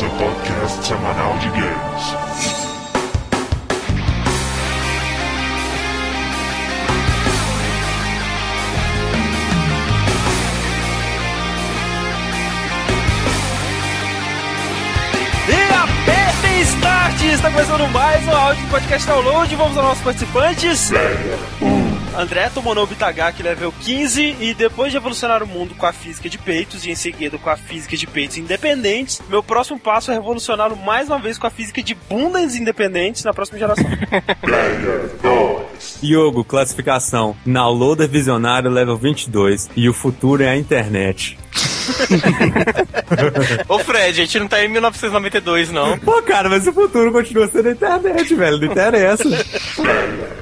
seu podcast semanal de games. E! Está começando mais um áudio do podcast download. Vamos aos nossos participantes. André Tomonou Bitagaki, level 15, e depois de evolucionar o mundo com a física de peitos e em seguida com a física de peitos independentes, meu próximo passo é revolucioná-lo mais uma vez com a física de bundas independentes na próxima geração. Yogo, classificação. Downloader Visionário level 22 e o futuro é a internet. Ô Fred, a gente não tá em 1992, não. Pô, cara, mas o futuro continua sendo a internet, velho. Não interessa.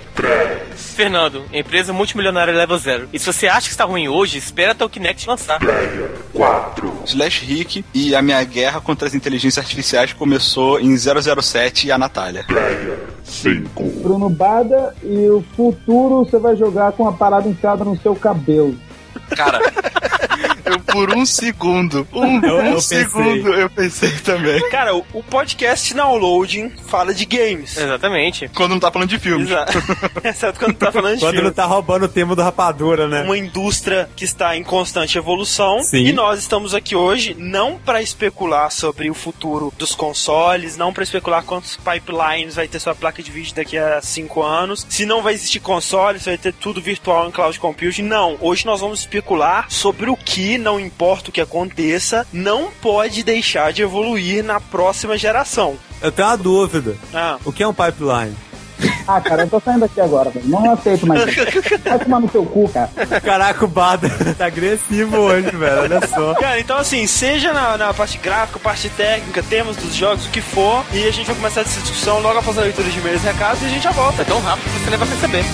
Fernando, empresa multimilionária level 0. E se você acha que está ruim hoje, espera até o Kinect lançar. Slash Rick e a minha guerra contra as inteligências artificiais começou em 007 e a Natália. Bruno Bada e o futuro você vai jogar com uma parada enfiada no seu cabelo. Cara, por um segundo, um, Eu- eu um pensei. segundo eu pensei também. Cara, o, o podcast Downloading fala de games. Exatamente. Quando não tá falando de filmes. Exato. Exceto quando tá falando de Quando filme. não tá roubando o tema do rapadura, né? uma indústria que está em constante evolução Sim. e nós estamos aqui hoje não para especular sobre o futuro dos consoles, não para especular quantos pipelines vai ter sua placa de vídeo daqui a cinco anos, se não vai existir console, se vai ter tudo virtual em cloud computing, não. Hoje nós vamos especular sobre o que, não importa o que aconteça, não pode deixar de evoluir na próxima geração. Eu tenho uma dúvida. Ah, O que é um pipeline? Ah, cara, eu tô saindo daqui agora, velho. Não aceito mais isso. Vai tomar no seu cu, cara. Caraca, o Bada tá agressivo hoje, velho. Olha só. Cara, então assim, seja na, na parte gráfica, parte técnica, temas dos jogos, o que for, e a gente vai começar essa discussão logo após a leitura de e-mails e recados e a gente já volta. É tão rápido que você nem vai perceber.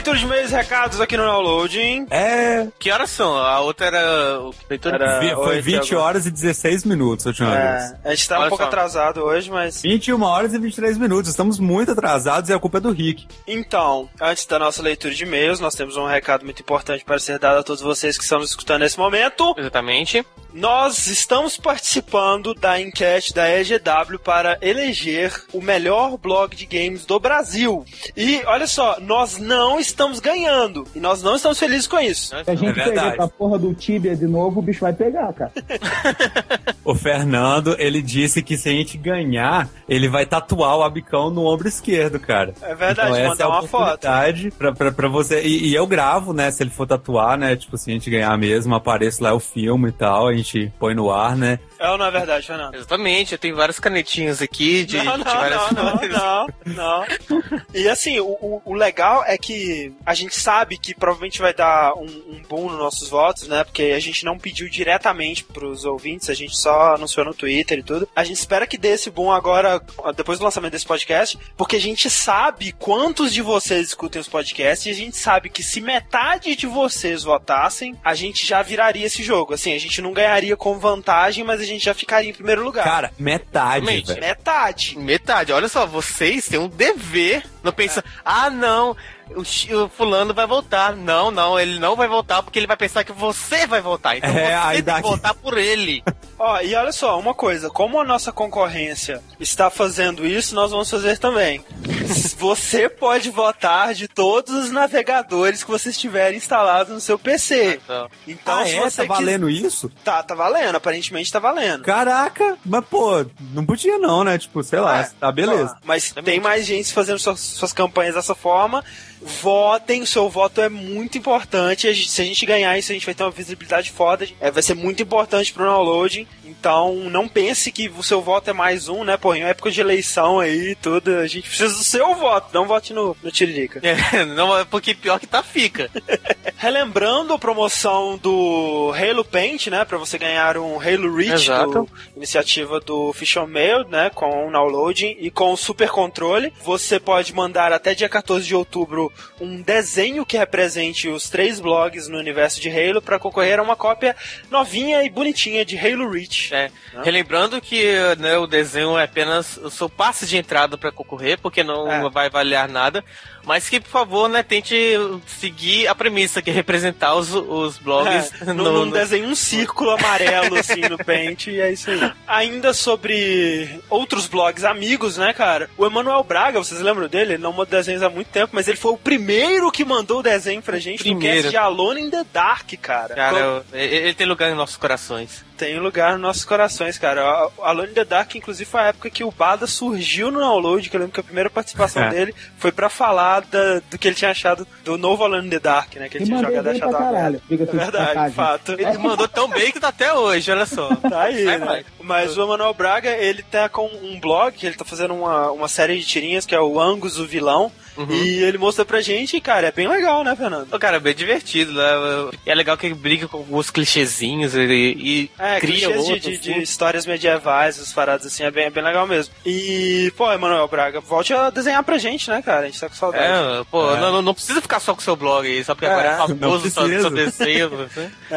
Leitura de e-mails e recados aqui no Downloading. É. Que horas são? A outra era. o leitor- Era- vi- Foi oito 20 agora. horas e 16 minutos a última vez. É, a gente tá um Olha pouco só. atrasado hoje, mas. 21 horas e 23 minutos. Estamos muito atrasados e a culpa é do Rick. Então, antes da nossa leitura de e-mails, nós temos um recado muito importante para ser dado a todos vocês que estão nos escutando nesse momento. Exatamente. Nós estamos participando da enquete da EGW para eleger o melhor blog de games do Brasil. E olha só, nós não estamos ganhando. E nós não estamos felizes com isso. Se a gente É pegar essa porra do Tibia de novo, o bicho vai pegar, cara. O Fernando, ele disse que se a gente ganhar, ele vai tatuar o abicão no ombro esquerdo, cara. É verdade, então, essa mandar é a uma foto. oportunidade Pra, pra, pra você. E, e eu gravo, né? Se ele for tatuar, né? Tipo, se a gente ganhar mesmo, aparece lá o filme e tal, a gente põe no ar, né? É ou não é verdade, Fernando? Exatamente. Eu tenho várias canetinhas aqui de, Não, de não, várias não, não, não, não. E assim, o, o- o legal é que a gente sabe que provavelmente vai dar um, um boom nos nossos votos, né? Porque a gente não pediu diretamente pros ouvintes, a gente só anunciou no Twitter e tudo. A gente espera que dê esse boom agora, depois do lançamento desse podcast, porque a gente sabe quantos de vocês escutem os podcasts e a gente sabe que se metade de vocês votassem, a gente já viraria esse jogo. Assim, a gente não ganharia com vantagem, mas a gente já ficaria em primeiro lugar. Cara, metade. Metade. Metade. Olha só, vocês têm um dever. Não pensa, ah, não, o, o fulano vai voltar. Não, não, ele não vai voltar porque ele vai pensar que você vai voltar. Então É, você aí tem que votar por ele. Ó, e olha só, uma coisa, como a nossa concorrência está fazendo isso, nós vamos fazer também. Você pode votar de todos os navegadores que você tiver instalado no seu PC. Então, Então, ah, se é? você Tá valendo isso? quis- Tá, tá valendo, aparentemente tá valendo. Caraca, mas pô, não podia não, né? Tipo, sei lá, É, tá beleza. mas Também. tem mais gente fazendo suas, suas campanhas dessa forma. Votem, o seu voto é muito importante. A gente- se a gente ganhar isso, a gente vai ter uma visibilidade foda. É, vai ser muito importante pro downloading. Então, não pense que o seu voto é mais um, né? Pô, em época de eleição aí tudo, a gente precisa do seu voto. Não vote no, no Tiririca. É, não, porque pior que tá, fica. relembrando a promoção do Halo Paint, né, para você ganhar um Halo Reach, do, iniciativa do Fish Mail, né, com o downloading e com o super controle. Você pode mandar até dia 14 de outubro um desenho que represente os três blogs no universo de Halo para concorrer a uma cópia novinha e bonitinha de Halo Reach. É, Não? relembrando que né, o desenho é apenas o seu passe de entrada para concorrer, porque não É. vai valer nada. Mas que, por favor, né, tente seguir a premissa, que é representar os, os blogs É, no, não no- desenha um círculo amarelo assim no Paint e é isso aí. Ainda sobre outros blogs amigos, né, cara? O Emanuel Braga, vocês lembram dele? Ele não manda desenhos há muito tempo, mas ele foi o primeiro que mandou o desenho pra gente no Primeiro. cast de Alone in the Dark, cara. Cara, Co- eu- ele ele tem lugar em nossos corações. Tem lugar nos nossos corações, cara. A- Alone in the Dark, inclusive, foi a época que o Bada surgiu no download, que eu lembro que a primeira participação É. dele foi pra falar da- do que ele tinha achado do novo Alone in the Dark, né? Que ele E tinha jogado achado caralho, É de verdade, passagem. fato. Ele mandou tão bem que tá até hoje, olha só. Tá aí, Vai, né? vai. Mas o Emanuel Braga, ele tá com um blog, que ele tá fazendo uma, uma série de tirinhas, que é o Angus, o vilão. Uhum. E ele mostra pra gente, e, cara, é bem legal, né, Fernando? Cara, é bem divertido, né? E é legal que ele briga com alguns clichêzinhos e, e É, cria clichês de, de- de histórias medievais, as paradas assim, é bem, é bem legal mesmo. E, pô, Emanuel Braga, volte a desenhar pra gente, né, cara? A gente tá com saudade. É, pô, É. Não, não- precisa ficar só com o seu blog aí, só porque É, agora é não famoso, só, só desenho. né? É,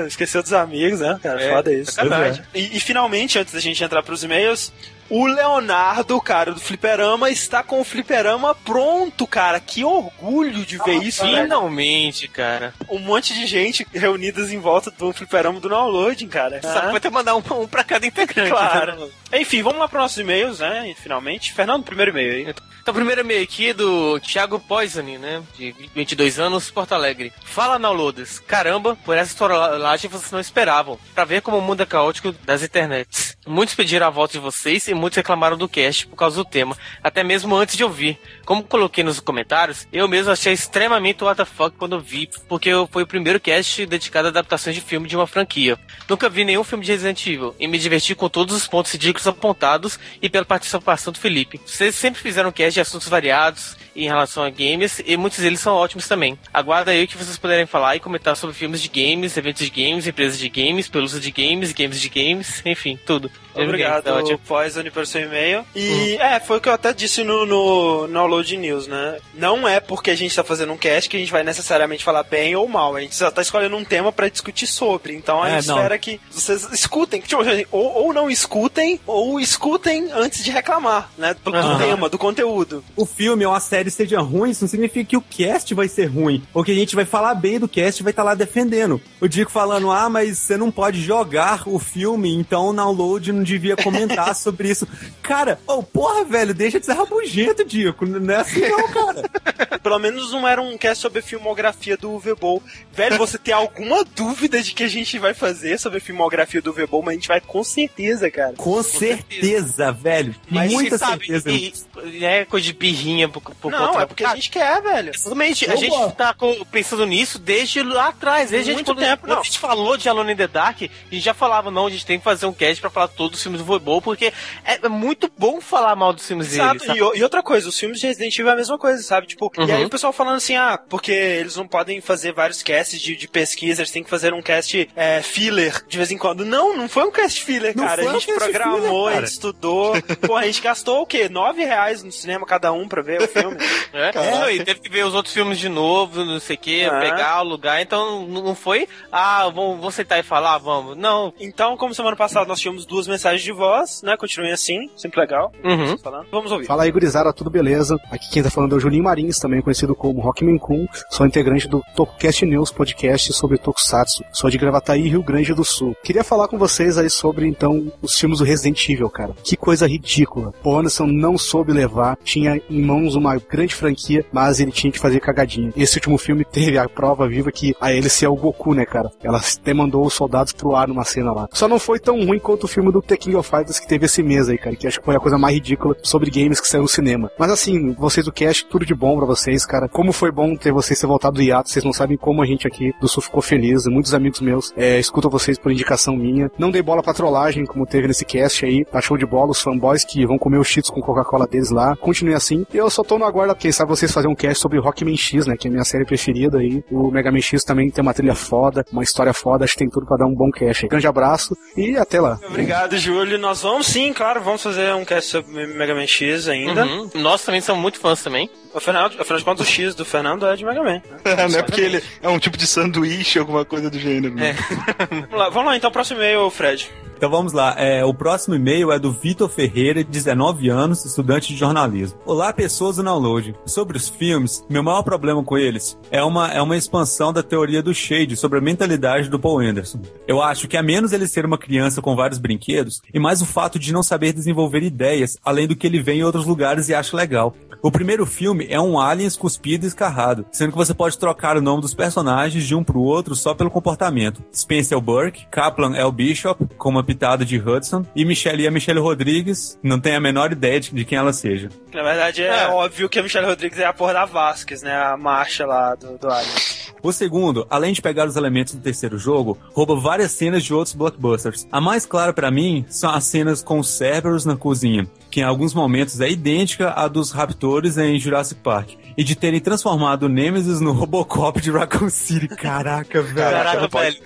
né? Esqueceu dos amigos, né, cara? É, Foda isso. sacanagem. E, e finalmente, antes da gente entrar pros e-mails, o Leonardo, cara, do Fliperama, está com o Fliperama pronto, cara. Que orgulho de ver isso, né? Finalmente, cara. Um monte de gente reunidas em volta do Fliperama do downloading, cara. Só Ah, vai ter que mandar um, um pra cada integrante. Claro. né? Enfim, vamos lá para nossos e-mails, né? E, Finalmente. Fernando, primeiro e-mail aí. Então, primeiro e-mail aqui é do Thiago Poisoni, né? De 22 anos, Porto Alegre. Fala, downloaders. Caramba, por essa trollagem vocês não esperavam. Pra ver como o mundo é caótico das internets. Muitos pediram a volta de vocês e muitos reclamaram do cast por causa do tema. Até mesmo antes de ouvir. Como coloquei nos comentários, eu mesmo achei extremamente fuck quando vi, porque foi o primeiro cast dedicado a adaptações de filme de uma franquia. Nunca vi nenhum filme de Resident Evil e me diverti com todos os pontos ridículos apontados e pela participação do Felipe. Vocês sempre fizeram cast de assuntos variados em relação a games e muitos deles são ótimos também. Aguardo aí que vocês puderem falar e comentar sobre filmes de games, eventos de games, empresas de games, pelúcia de games, games de games, enfim, tudo. Obrigado, Tá ótimo. Poison, pelo seu e-mail. E é, foi o que eu até disse no, no, no Download News, né? Não é porque a gente tá fazendo um cast que a gente vai necessariamente falar bem ou mal. A gente só tá escolhendo um tema pra discutir sobre. Então a É, gente espera que vocês escutem. Tipo, assim, ou, ou não escutem, ou escutem antes de reclamar, né? Do, Aham. tema, do conteúdo. o filme ou a série seja ruim, isso não significa que o cast vai ser ruim. Ou que a gente vai falar bem do cast e vai estar lá defendendo. O Dico falando, ah, mas você não pode jogar o filme, então o download não devia comentar sobre isso. Cara, ô, porra, velho, deixa de ser rabugento, Dico. Não é assim não, cara. Pelo menos não era um cast sobre a filmografia do Uwe Boll. Velho, você tem alguma dúvida de que a gente vai fazer sobre a filmografia do Uwe Boll? Mas a gente vai com certeza, cara. Com certeza, velho. Mas Muita você sabe, certeza. e- e é coisa de birrinha por, por Não, conta- é porque a gente quer, velho. Exatamente, a gente tá com- pensando nisso desde lá atrás. Desde a gente, Muito quando, tempo, quando não. a gente falou de Alone in the Dark, a gente já falava, não, a gente tem que fazer um cast pra falar todos os filmes do Voibol, porque é, é muito bom falar mal dos filmes Exato, dele. sabe? e, e outra coisa, os filmes de Resident Evil é a mesma coisa, sabe? Tipo, e Uhum. aí o pessoal falando assim, ah, porque eles não podem fazer vários casts de, de pesquisa, eles têm que fazer um cast é, filler de vez em quando. Não, não foi um cast filler, Não cara. foi A um gente cast programou, filler, a gente estudou. Pô, a gente gastou o quê? Nove reais no cinema cada um pra ver o filme. É, não, e teve que ver os outros filmes de novo, não sei o que, Ah. pegar o lugar, então não foi, ah, vamos, vamos sentar e falar, vamos. Não. Então, como semana passada nós tínhamos duas mensagens de voz, né? Continuem assim, sempre legal. Uhum. Falando. Vamos ouvir. Fala aí, gurizada, tudo beleza? Aqui quem tá falando é o Juninho Marins, também conhecido como Rockman Kun. Sou integrante do Tokcast News podcast sobre Tokusatsu. Sou de Gravataí, Rio Grande do Sul. Queria falar com vocês aí sobre, então, os filmes do Resident Evil, cara. Que coisa ridícula. O Anderson não soube levar, tinha em mãos uma grande franquia, mas ele tinha que fazer cagadinha. Esse último filme teve a prova viva que a hélice é o Goku, né, cara? Ela até mandou os soldados pro ar numa cena lá. Só não foi tão ruim quanto o filme do The King of Fighters que teve esse mês aí, cara, que acho que foi a coisa mais ridícula sobre games que saiu no cinema. Mas assim, vocês do cast, tudo de bom pra vocês, cara. Como foi bom ter vocês ter voltado do hiato, vocês não sabem como a gente aqui do Sul ficou feliz. Muitos amigos meus é, escutam vocês por indicação minha. Não dei bola pra trollagem, como teve nesse cast aí. Tá show de bola, os fanboys que vão comer os cheats com Coca-Cola deles lá. Continue assim. Eu só tô no aguardo quem sabe vocês fazerem um cast sobre Rockman X, né? Que é a minha série preferida aí. O Mega Man X também tem uma trilha foda, uma história foda, acho que tem tudo pra dar um bom cast. Grande abraço e até lá. Obrigado, Júlio. Nós vamos sim, claro, vamos fazer um cast sobre Mega Man X ainda. Uhum. Nós também somos muito fãs também. Afinal, afinal de contas, o X do Fernando é de Mega Man. né? não é porque ele é um tipo de sanduíche, alguma coisa do gênero. né? Vamos lá, vamos lá então, próximo e-mail, Fred. Então vamos lá. É, o próximo e-mail é do Vitor Ferreira, de 19 anos, estudante de jornalismo. Olá, pessoas do download. Sobre os filmes, meu maior problema com eles é uma, é uma expansão da teoria do Shade sobre a mentalidade do Paul Anderson. Eu acho que a menos ele ser uma criança com vários brinquedos, e mais o fato de não saber desenvolver ideias, além do que ele vê em outros lugares e acha legal. O primeiro filme é um aliens cuspido e escarrado, sendo que você pode trocar o nome dos personagens de um pro outro só pelo comportamento. Spencer é o Burke, Kaplan é o Bishop, com uma pitada de Hudson, e Michelle é a Michelle Rodrigues, não tem a menor ideia de, de quem ela seja. Na verdade, é, É. óbvio que a Michelle Rodrigues é a porra da Vasquez, né? A marcha lá do, do Alien. O segundo, além de pegar os elementos do terceiro jogo, rouba várias cenas de outros blockbusters. A mais clara pra mim são as cenas com os Cerberus na cozinha, que em alguns momentos é idêntica à dos Raptors em Jurassic Park. E de terem transformado o Nemesis no Robocop de Raccoon City. Caraca, velho. Caraca, velho.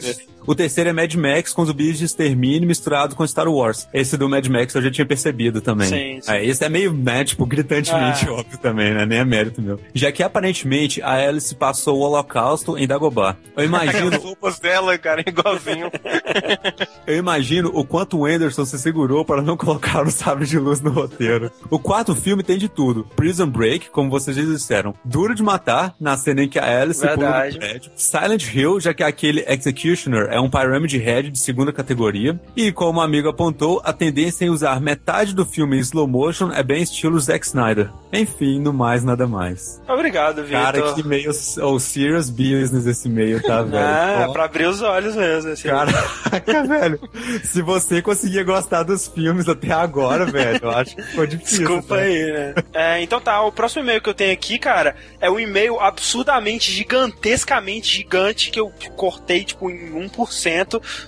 O terceiro é Mad Max com zumbis de extermínio misturado com Star Wars. Esse do Mad Max eu já tinha percebido também. Sim, sim. É, esse é meio, né, tipo, gritantemente Ah. óbvio também, né? Nem é mérito meu. Já que aparentemente a Alice passou o holocausto em Dagobah. Eu imagino, As roupas dela, cara, igualzinho. eu imagino o quanto o Anderson se segurou para não colocar o sabre de luz no roteiro. O quarto filme tem de tudo. Prison Break, como vocês já disseram. Duro de matar, na cena em que a Alice pula do prédio. Silent Hill, já que aquele Executioner é um Pyramid Head de segunda categoria. E como o amigo apontou, a tendência em usar metade do filme em slow motion é bem estilo Zack Snyder. Enfim, no mais, nada mais. Obrigado, Vitor. Cara, que meio ou serious business esse meio, tá, velho? Ah, é Ó. pra abrir os olhos mesmo. Assim. Caraca, velho. Se você conseguia gostar dos filmes até agora, velho, eu acho que foi difícil. Desculpa tá? aí, né? É, então tá, o próximo e-mail que eu tenho aqui, cara, é um e-mail absurdamente, gigantescamente gigante que eu cortei, tipo, em 1%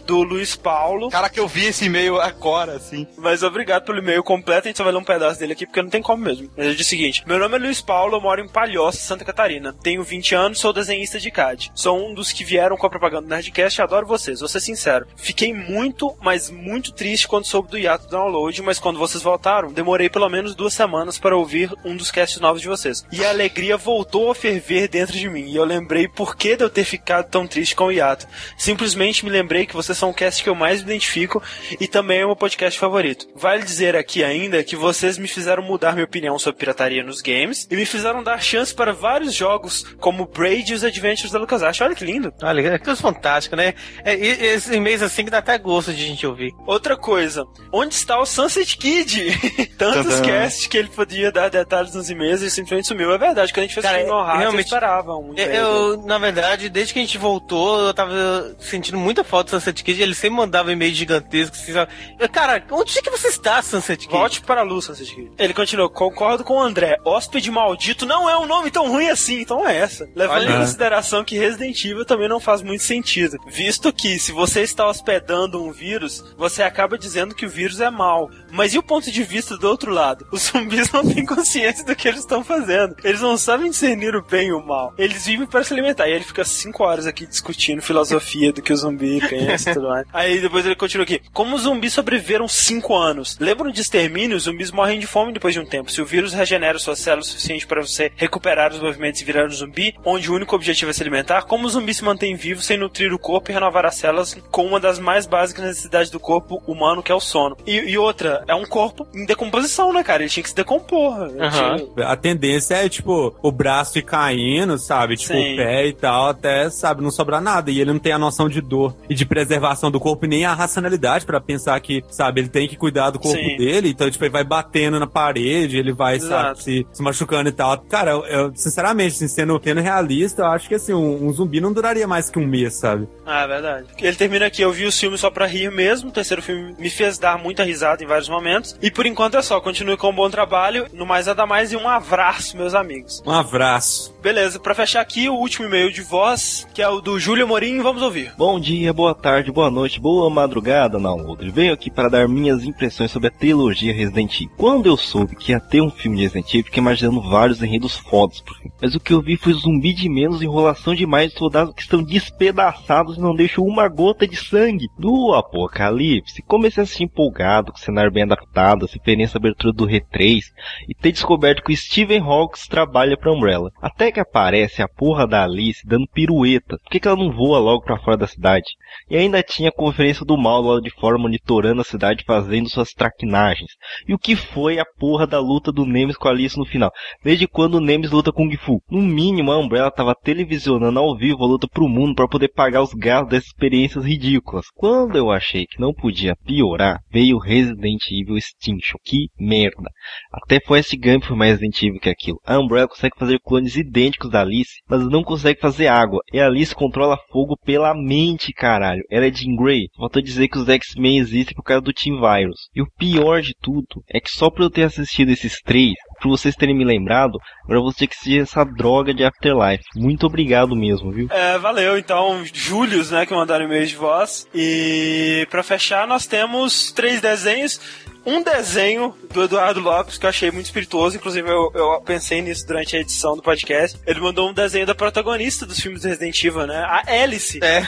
do Luiz Paulo. Caraca, eu vi esse e-mail agora, assim. Mas obrigado pelo e-mail completo, a gente só vai ler um pedaço dele aqui porque não tem como mesmo. Mas ele diz o seguinte: Meu nome é Luiz Paulo, eu moro em Palhoça, Santa Catarina. Tenho 20 anos, sou desenhista de CAD. Sou um dos que vieram com a propaganda do Nerdcast e adoro vocês, vou ser sincero. Fiquei muito, mas muito triste quando soube do hiato do download, mas quando vocês voltaram, demorei pelo menos duas semanas para ouvir um dos casts novos de vocês. E a alegria voltou a ferver dentro de mim, e eu lembrei por que de eu ter ficado tão triste com o hiato. Simplesmente me lembrei que vocês são o cast que eu mais me identifico e também é o meu podcast favorito. Vale dizer aqui ainda que vocês me fizeram mudar minha opinião sobre pirataria nos games e me fizeram dar chance para vários jogos como Braid e os Adventures da LucasArts. Olha que lindo! Olha, é coisa fantástica, né? É, e- esses e-mails assim que dá até gosto de gente ouvir. Outra coisa, onde está o Sunset Kid? Tantos Tadã. casts que ele podia dar detalhes nos e-mails e simplesmente sumiu. É verdade, quando a gente fez Cara, o no rádio, eu esperava um dele. Eu, na verdade, desde que a gente voltou, eu tava sentindo muita falta do Sunset Kid. Ele sempre mandava e-mails gigantescos. Assim, Cara, onde é que você está, Sunset Kid? Volte para a luz, Sunset Kid. Ele continuou, concordo com o André. Hóspede maldito não é um nome tão ruim assim, então é essa. Levando Olha. em consideração que Resident Evil também não faz muito sentido. Visto que, se você está hospedando um vírus, você acaba dizendo que o vírus é mal. Mas e o ponto de vista do outro lado? Os zumbis não têm consciência do que eles estão fazendo. Eles não sabem discernir o bem e o mal. Eles vivem para se alimentar. E ele fica cinco horas aqui discutindo filosofia do que o zumbi pensa e tudo mais. Aí depois ele continua aqui. Como os zumbis sobreviveram cinco anos? Lembram de extermínio? Os zumbis morrem de fome depois de um tempo. Se o vírus regenera suas células o suficiente para você recuperar os movimentos e virar um zumbi, onde o único objetivo é se alimentar, como o zumbi se mantém vivo sem nutrir o corpo e renovar as células com uma das mais básicas necessidades do corpo humano, que é o sono? E, e outra, é um corpo em decomposição, né, cara? Ele tinha que se decompor. Aham. tinha- A tendência é, tipo, o braço ir caindo, sabe? Tipo, Sim. o pé e tal, até, sabe, não sobrar nada. E ele não tem a noção de dor e de preservação do corpo e nem a racionalidade pra pensar que, sabe, ele tem que cuidar do corpo Sim. dele. Então, tipo, ele vai batendo na parede, ele vai, Exato. sabe, se, se machucando e tal. Cara, eu, eu, sinceramente, assim, sendo, sendo realista, eu acho que, assim, um, um zumbi não duraria mais que um mês, sabe? Ah, é verdade. Ele termina aqui, eu vi os filmes só pra rir mesmo. O terceiro filme me fez dar muita risada em vários momentos. E por enquanto é só. Continue com um bom trabalho. No mais nada mais e um abraço, meus amigos. Um abraço. Beleza, pra fechar aqui, o último e-mail de voz, que é o do Júlio Morim, vamos ouvir. Bom Bom dia, boa tarde, boa noite, boa madrugada, Downloader. Venho aqui para dar minhas impressões sobre a trilogia Resident Evil. Quando eu soube que ia ter um filme de Resident Evil, fiquei imaginando vários enredos fodas pro filme. Mas o que eu vi foi zumbi de menos, enrolação demais de soldados que estão despedaçados e não deixam uma gota de sangue. No Apocalipse, comecei a assistir empolgado, com o cenário bem adaptado, a referência à abertura do R3 e ter descoberto que o Steven Hawks trabalha pra Umbrella. Até que aparece a porra da Alice dando pirueta. Por que, que ela não voa logo pra fora da cidade? E ainda tinha a conferência do mal lá de fora monitorando a cidade fazendo suas traquinagens. E o que foi a porra da luta do Nemes com a Alice no final? Desde quando o Nemes luta com o Gifu? No mínimo, a Umbrella tava televisionando ao vivo a luta pro mundo para poder pagar os gastos dessas experiências ridículas. Quando eu achei que não podia piorar, veio Resident Evil Extinction. Que merda. Até Forrest Gump foi mais Resident Evil que aquilo. A Umbrella consegue fazer clones idênticos da Alice, mas não consegue fazer água. E a Alice controla fogo pela mente, caralho. Ela é Jean Grey. Faltou dizer que os X-Men existem por causa do Team Virus. E o pior de tudo é que só por eu ter assistido esses três, pra vocês terem me lembrado, agora ter que assistir essa droga de Afterlife. Muito obrigado mesmo, viu? É, valeu. Então, Július, né, que mandaram e-mail de voz. E pra fechar, nós temos três desenhos. Um desenho do Eduardo Lopes que eu achei muito espirituoso, inclusive eu, eu pensei nisso durante a edição do podcast. Ele mandou um desenho da protagonista dos filmes do Resident Evil, né? A Hélice. É.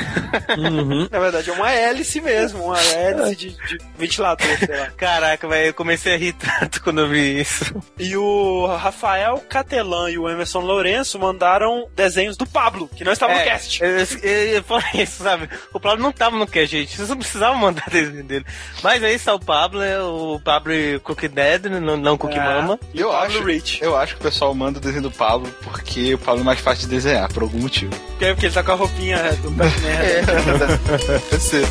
Uhum. Na verdade, é uma hélice mesmo, uma hélice de, de ventilador, sei lá. Caraca, velho, eu comecei a rir tanto quando eu vi isso. E o Rafael Catelan e o Emerson Lourenço mandaram desenhos do Pablo, que não estava no cast. Eu, eu, eu falei isso, sabe? O Pablo não tava no cast, gente. Vocês não precisavam mandar desenho dele. Mas aí está o Pablo, é o Pablo Cookie Dead, não, não Cookie É. Mama. E Eu o Pablo acho, Rich. eu acho que o pessoal manda o desenho do Pablo porque o Pablo é mais fácil de desenhar, por algum motivo. Porque porque ele tá com a roupinha do Batman. É. Deve ser.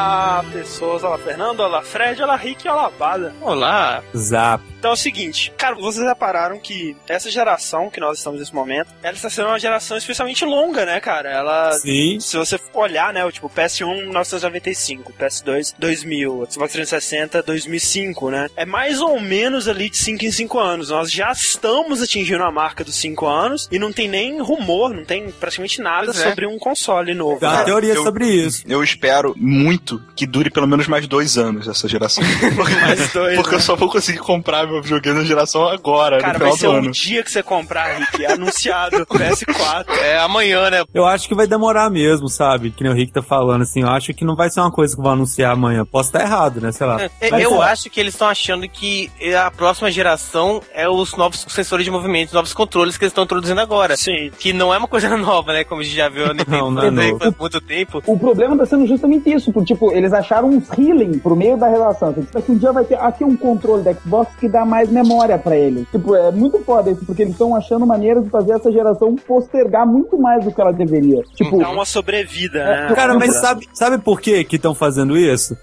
Olá, pessoas. Olá, Fernando. Olá, Fred. Olá, Rick. Olá, Bada. Olá. Zap. Então é o seguinte, cara, vocês repararam que essa geração que nós estamos nesse momento, ela está sendo uma geração especialmente longa, né, cara? Ela. Sim. Se você olhar, né, o tipo PS1 1995, PS2 2000, Xbox 360 2005, né? É mais ou menos ali de 5 em 5 anos. Nós já estamos atingindo a marca dos 5 anos e não tem nem rumor, não tem praticamente nada é. sobre um console novo. Uma né? teoria eu- sobre isso. Eu espero muito que dure pelo menos mais dois anos essa geração. Porque, Mais dois, porque né? eu só vou conseguir comprar meu videogame na geração agora, Cara, no vai ser do o dia que você comprar, Rick, anunciado PS4. É amanhã, né? Eu acho que vai demorar mesmo, sabe? Que nem o Rick tá falando, assim. Eu acho que não vai ser uma coisa que vão anunciar amanhã. Posso estar errado, né? Sei lá. É, Eu é. acho que eles estão achando que a próxima geração é os novos sensores de movimento, os novos controles que eles estão introduzindo agora. Sim. Que não é uma coisa nova, né? Como a gente já viu a Nintendo Não, não é muito tempo. O problema tá sendo justamente isso, porque, tipo, eles acharam uns healing pro meio da relação. Tipo, daqui um dia vai ter aqui um controle da Xbox que dá mais memória pra eles. Tipo, é muito foda isso, porque eles estão achando maneiras de fazer essa geração postergar muito mais do que ela deveria. Tipo, Dá uma sobrevida, né? Cara, mas sabe, sabe por que que estão fazendo isso?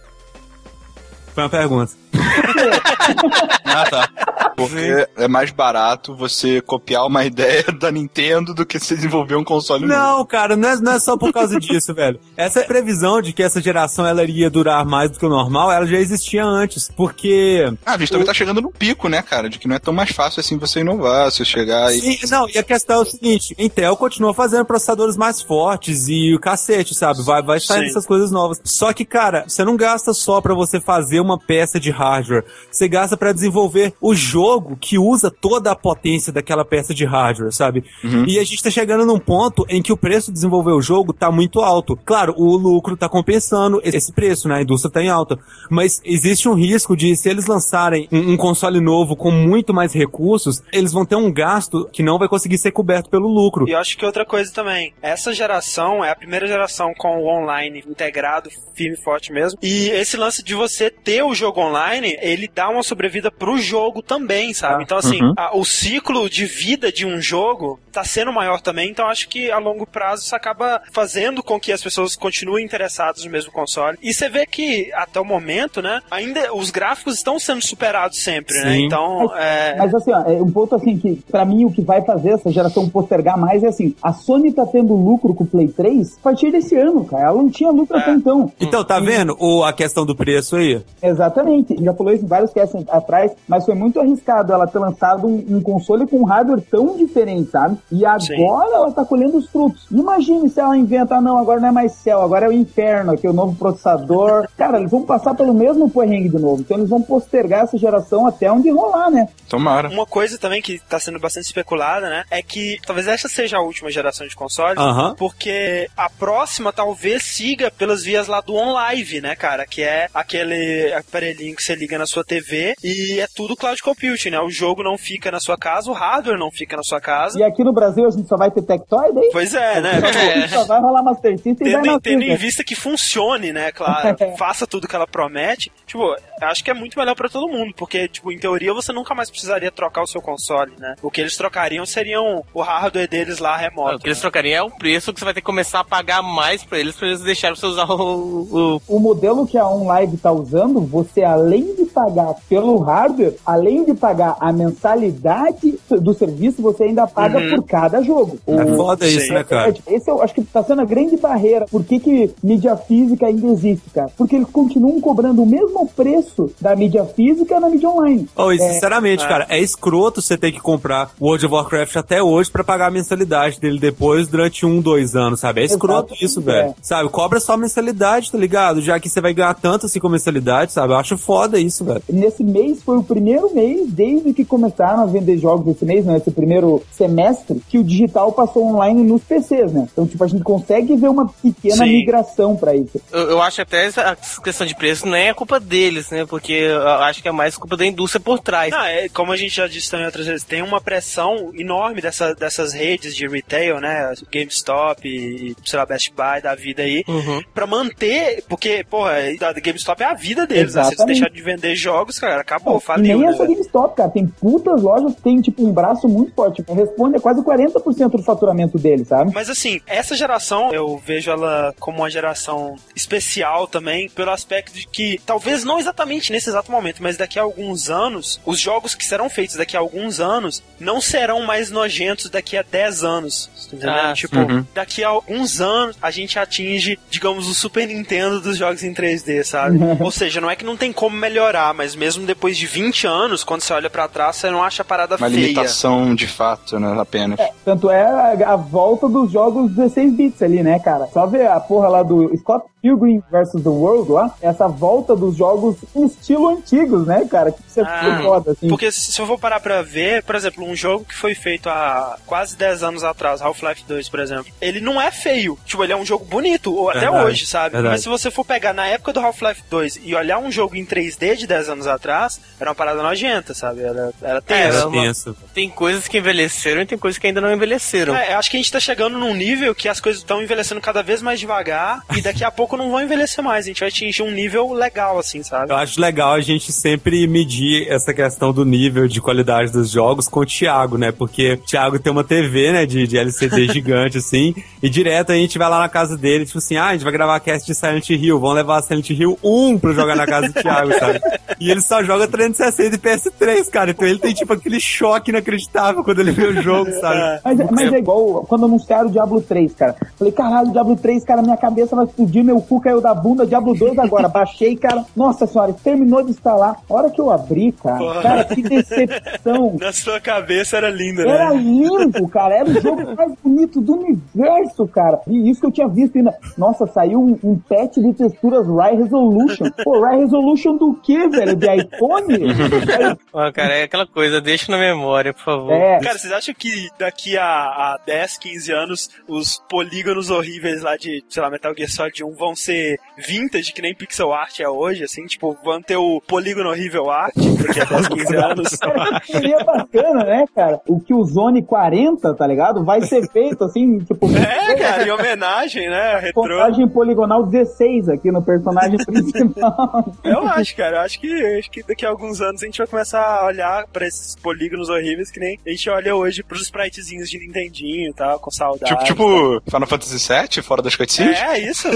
Foi uma pergunta. Ah, tá. Porque é mais barato você copiar uma ideia da Nintendo do que você desenvolver um console novo. Não, cara, não é, não é só por causa disso, velho. Essa previsão de que essa geração ela iria durar mais do que o normal, ela já existia antes. Porque. Ah, a gente também tá chegando no pico, né, cara? De que não é tão mais fácil assim você inovar, você chegar e. Sim, não, e a questão é o seguinte: Intel continua fazendo processadores mais fortes e o cacete, sabe? Vai, vai sair Sim. essas coisas novas. Só que, cara, você não gasta só pra você fazer uma peça de hardware. Você gasta pra desenvolver o jogo que usa toda a potência daquela peça de hardware, sabe? E a gente tá chegando num ponto em que o preço de desenvolver o jogo tá muito alto. Claro, o lucro tá compensando esse preço, né? A indústria tá em alta. Mas existe um risco de, se eles lançarem um, um console novo com muito mais recursos, eles vão ter um gasto que não vai conseguir ser coberto pelo lucro. E eu acho que outra coisa também, essa geração é a primeira geração com o online integrado, firme e forte mesmo. E esse lance de você ter o jogo online, ele dá uma sobrevida pro jogo também. Também, sabe? Então, assim, a- o ciclo de vida de um jogo tá sendo maior também, então acho que a longo prazo isso acaba fazendo com que as pessoas continuem interessadas no mesmo console. E você vê que, até o momento, né, ainda os gráficos estão sendo superados sempre, né? Sim. Então, é... Mas assim, ó, é um ponto assim que, pra mim, o que vai fazer essa geração postergar mais é assim, a Sony tá tendo lucro com o Play 3 a partir desse ano, cara. Ela não tinha lucro até então. Então, tá vendo o, a questão do preço aí? Exatamente. Já falou isso em vários casts atrás, mas foi muito arriscado ela ter lançado um, um console com um hardware tão diferente, sabe? E agora Sim. ela tá colhendo os frutos. Imagine se ela inventa, ah, não, agora não é mais céu, agora é o inferno, aqui é o novo processador. Cara, eles vão passar pelo mesmo perrengue de novo. Então eles vão postergar essa geração até onde rolar, né? Tomara. Uma coisa também que tá sendo bastante especulada, né? É que talvez essa seja a última geração de consoles. Aham. Porque a próxima talvez siga pelas vias lá do OnLive, né, cara? Que é aquele aparelhinho que você liga na sua TV e é tudo cloud computing, né? O jogo não fica na sua casa, o hardware não fica na sua casa. E aqui no Brasil a gente só vai ter Tectoy daí? Pois é, né? Só vai rolar Master System e vai Tendo, na tendo em Super. vista que funcione, né? Claro, faça tudo que ela promete. Tipo, eu acho que é muito melhor pra todo mundo, porque, tipo, em teoria você nunca mais precisaria trocar o seu console, né? O que eles trocariam seriam o hardware deles lá remoto. O que eles né? trocariam é o preço que você vai ter que começar a pagar mais pra eles, pra eles deixarem você usar o. o- O modelo que a OnLive está usando, você além de pagar pelo hardware, além de pagar a mensalidade do serviço, você ainda paga Uhum. por cada jogo. É O- foda Sim. isso, né, É, cara? tipo, esse eu acho que tá sendo a grande barreira. Por que, que mídia física ainda existe, cara? Porque eles continuam cobrando o mesmo preço da mídia física na mídia online. Oh, e sinceramente, É. cara, é escroto você ter que comprar World of Warcraft até hoje pra pagar a mensalidade dele depois durante um, dois anos, sabe? É escroto Exatamente, isso, é. velho. Sabe? Cobra só a mensalidade, tá ligado? Já que você vai ganhar tanto assim com mensalidade, sabe? Eu acho foda isso, velho. Nesse mês foi o primeiro mês, desde que começaram a vender jogos esse mês, né? Esse primeiro semestre, que o digital passou online nos PCs, né? Então, tipo, a gente consegue ver uma pequena Sim. migração pra isso. Eu, eu acho até essa questão de preço nem é culpa deles, né? Porque eu acho que é mais culpa da indústria por trás. Não, é, como a gente já disse também outras vezes, tem uma pressão enorme dessa, dessas redes de retail, né? GameStop e, sei lá, Best Buy da vida aí, Uhum. pra manter, porque, porra, a GameStop é a vida deles, né? Se eles Exatamente. deixarem de vender jogos, cara, acabou, Não, e faliu, nem né? essa GameStop, cara. Tem putas lojas que tem, tipo, um braço muito forte. Responde a quase 40% do faturamento deles, sabe? Mas assim, essa geração eu vejo ela como uma geração especial também, pelo aspecto de que, talvez não exatamente nesse exato momento, mas daqui a alguns anos, os jogos que serão feitos daqui a alguns anos não serão mais nojentos daqui a 10 anos. tá Entendeu? Ah, tipo, uhum. daqui a alguns anos a gente atinge, digamos, o Super Nintendo dos jogos em 3D, sabe? Ou seja, não é que não tem como melhorar, mas mesmo depois de 20 anos, quando você olha pra trás, você não acha a parada Uma feia. limitação de fato, né? Apenas. Tanto é a, a volta dos jogos 16 bits ali, né, cara? Só ver a porra lá do Scott Pilgrim vs. The World lá, essa volta dos jogos em estilo antigos, né, cara? Que é Ah, foda, assim. Porque se se eu for parar pra ver, por exemplo, um jogo que foi feito há quase 10 anos atrás, Half-Life 2, por exemplo, ele não é feio. Tipo, ele é um jogo bonito, ou até Verdade, hoje, sabe? verdade. Mas se você for pegar na época do Half-Life 2 e olhar um jogo em 3D de 10 anos atrás, era uma parada nojenta, sabe? Era, era tenso. É, uma-. Tem coisas que envelheceram e tem coisas que ainda não envelheceram. É, eu acho que a gente tá chegando num nível que as coisas estão envelhecendo cada vez mais devagar e daqui a pouco não vão envelhecer mais. A gente vai atingir um nível legal, assim, sabe? Eu acho legal a gente sempre medir essa questão do nível de qualidade dos jogos com o Thiago, né? Porque o Thiago tem uma TV, né, de, de LCD gigante, assim, e direto a gente vai lá na casa dele, tipo assim, ah, a gente vai gravar cast de Silent Hill, vamos levar Silent Hill 1 pra jogar na casa do Thiago, sabe? E ele só joga 360 e PS3, cara, então ele tem, tipo, aquele choque inacreditável quando ele vê o jogo, sabe? Mas, é- mas é igual quando anunciaram o Diablo 3, cara. Falei, caralho, Diablo 3, cara, minha cabeça vai explodir, meu cu caiu da bunda, Diablo 2 agora. Baixei, cara. Nossa senhora, terminou de instalar. A hora que eu abri, cara, Porra. cara, que decepção. Na sua cabeça era lindo, né? Era lindo, cara. Era o jogo mais bonito do universo, cara. E isso que eu tinha visto ainda. Nossa, saiu um, um patch de texturas Rai Resolution. Pô, Rai Resolution do quê, velho? De iPhone? Ah, cara, é aquela coisa, deixa na memória, por favor. é. Cara, vocês acham que daqui a, a 10, 15 anos os polígonos horríveis lá de, sei lá, Metal Gear Solid 1 vão ser vintage, que nem pixel art é hoje, assim? Tipo, vão ter o polígono horrível art daqui a 10, 15 anos? Seria bacana, né, cara? O que o Zone 40, tá ligado? Vai ser feito assim, tipo. É, cara, em homenagem, né? Retrô. Contagem poligonal 16 aqui no personagem principal. Eu acho, cara. Eu acho que, acho que daqui a alguns anos a gente vai começar a olhar pra esses polígonos horríveis que nem a gente olha hoje pros spritezinhos de Nintendinho e tal, com saudade. Tipo, tipo Final Fantasy VII, fora das cutscenes? É, isso.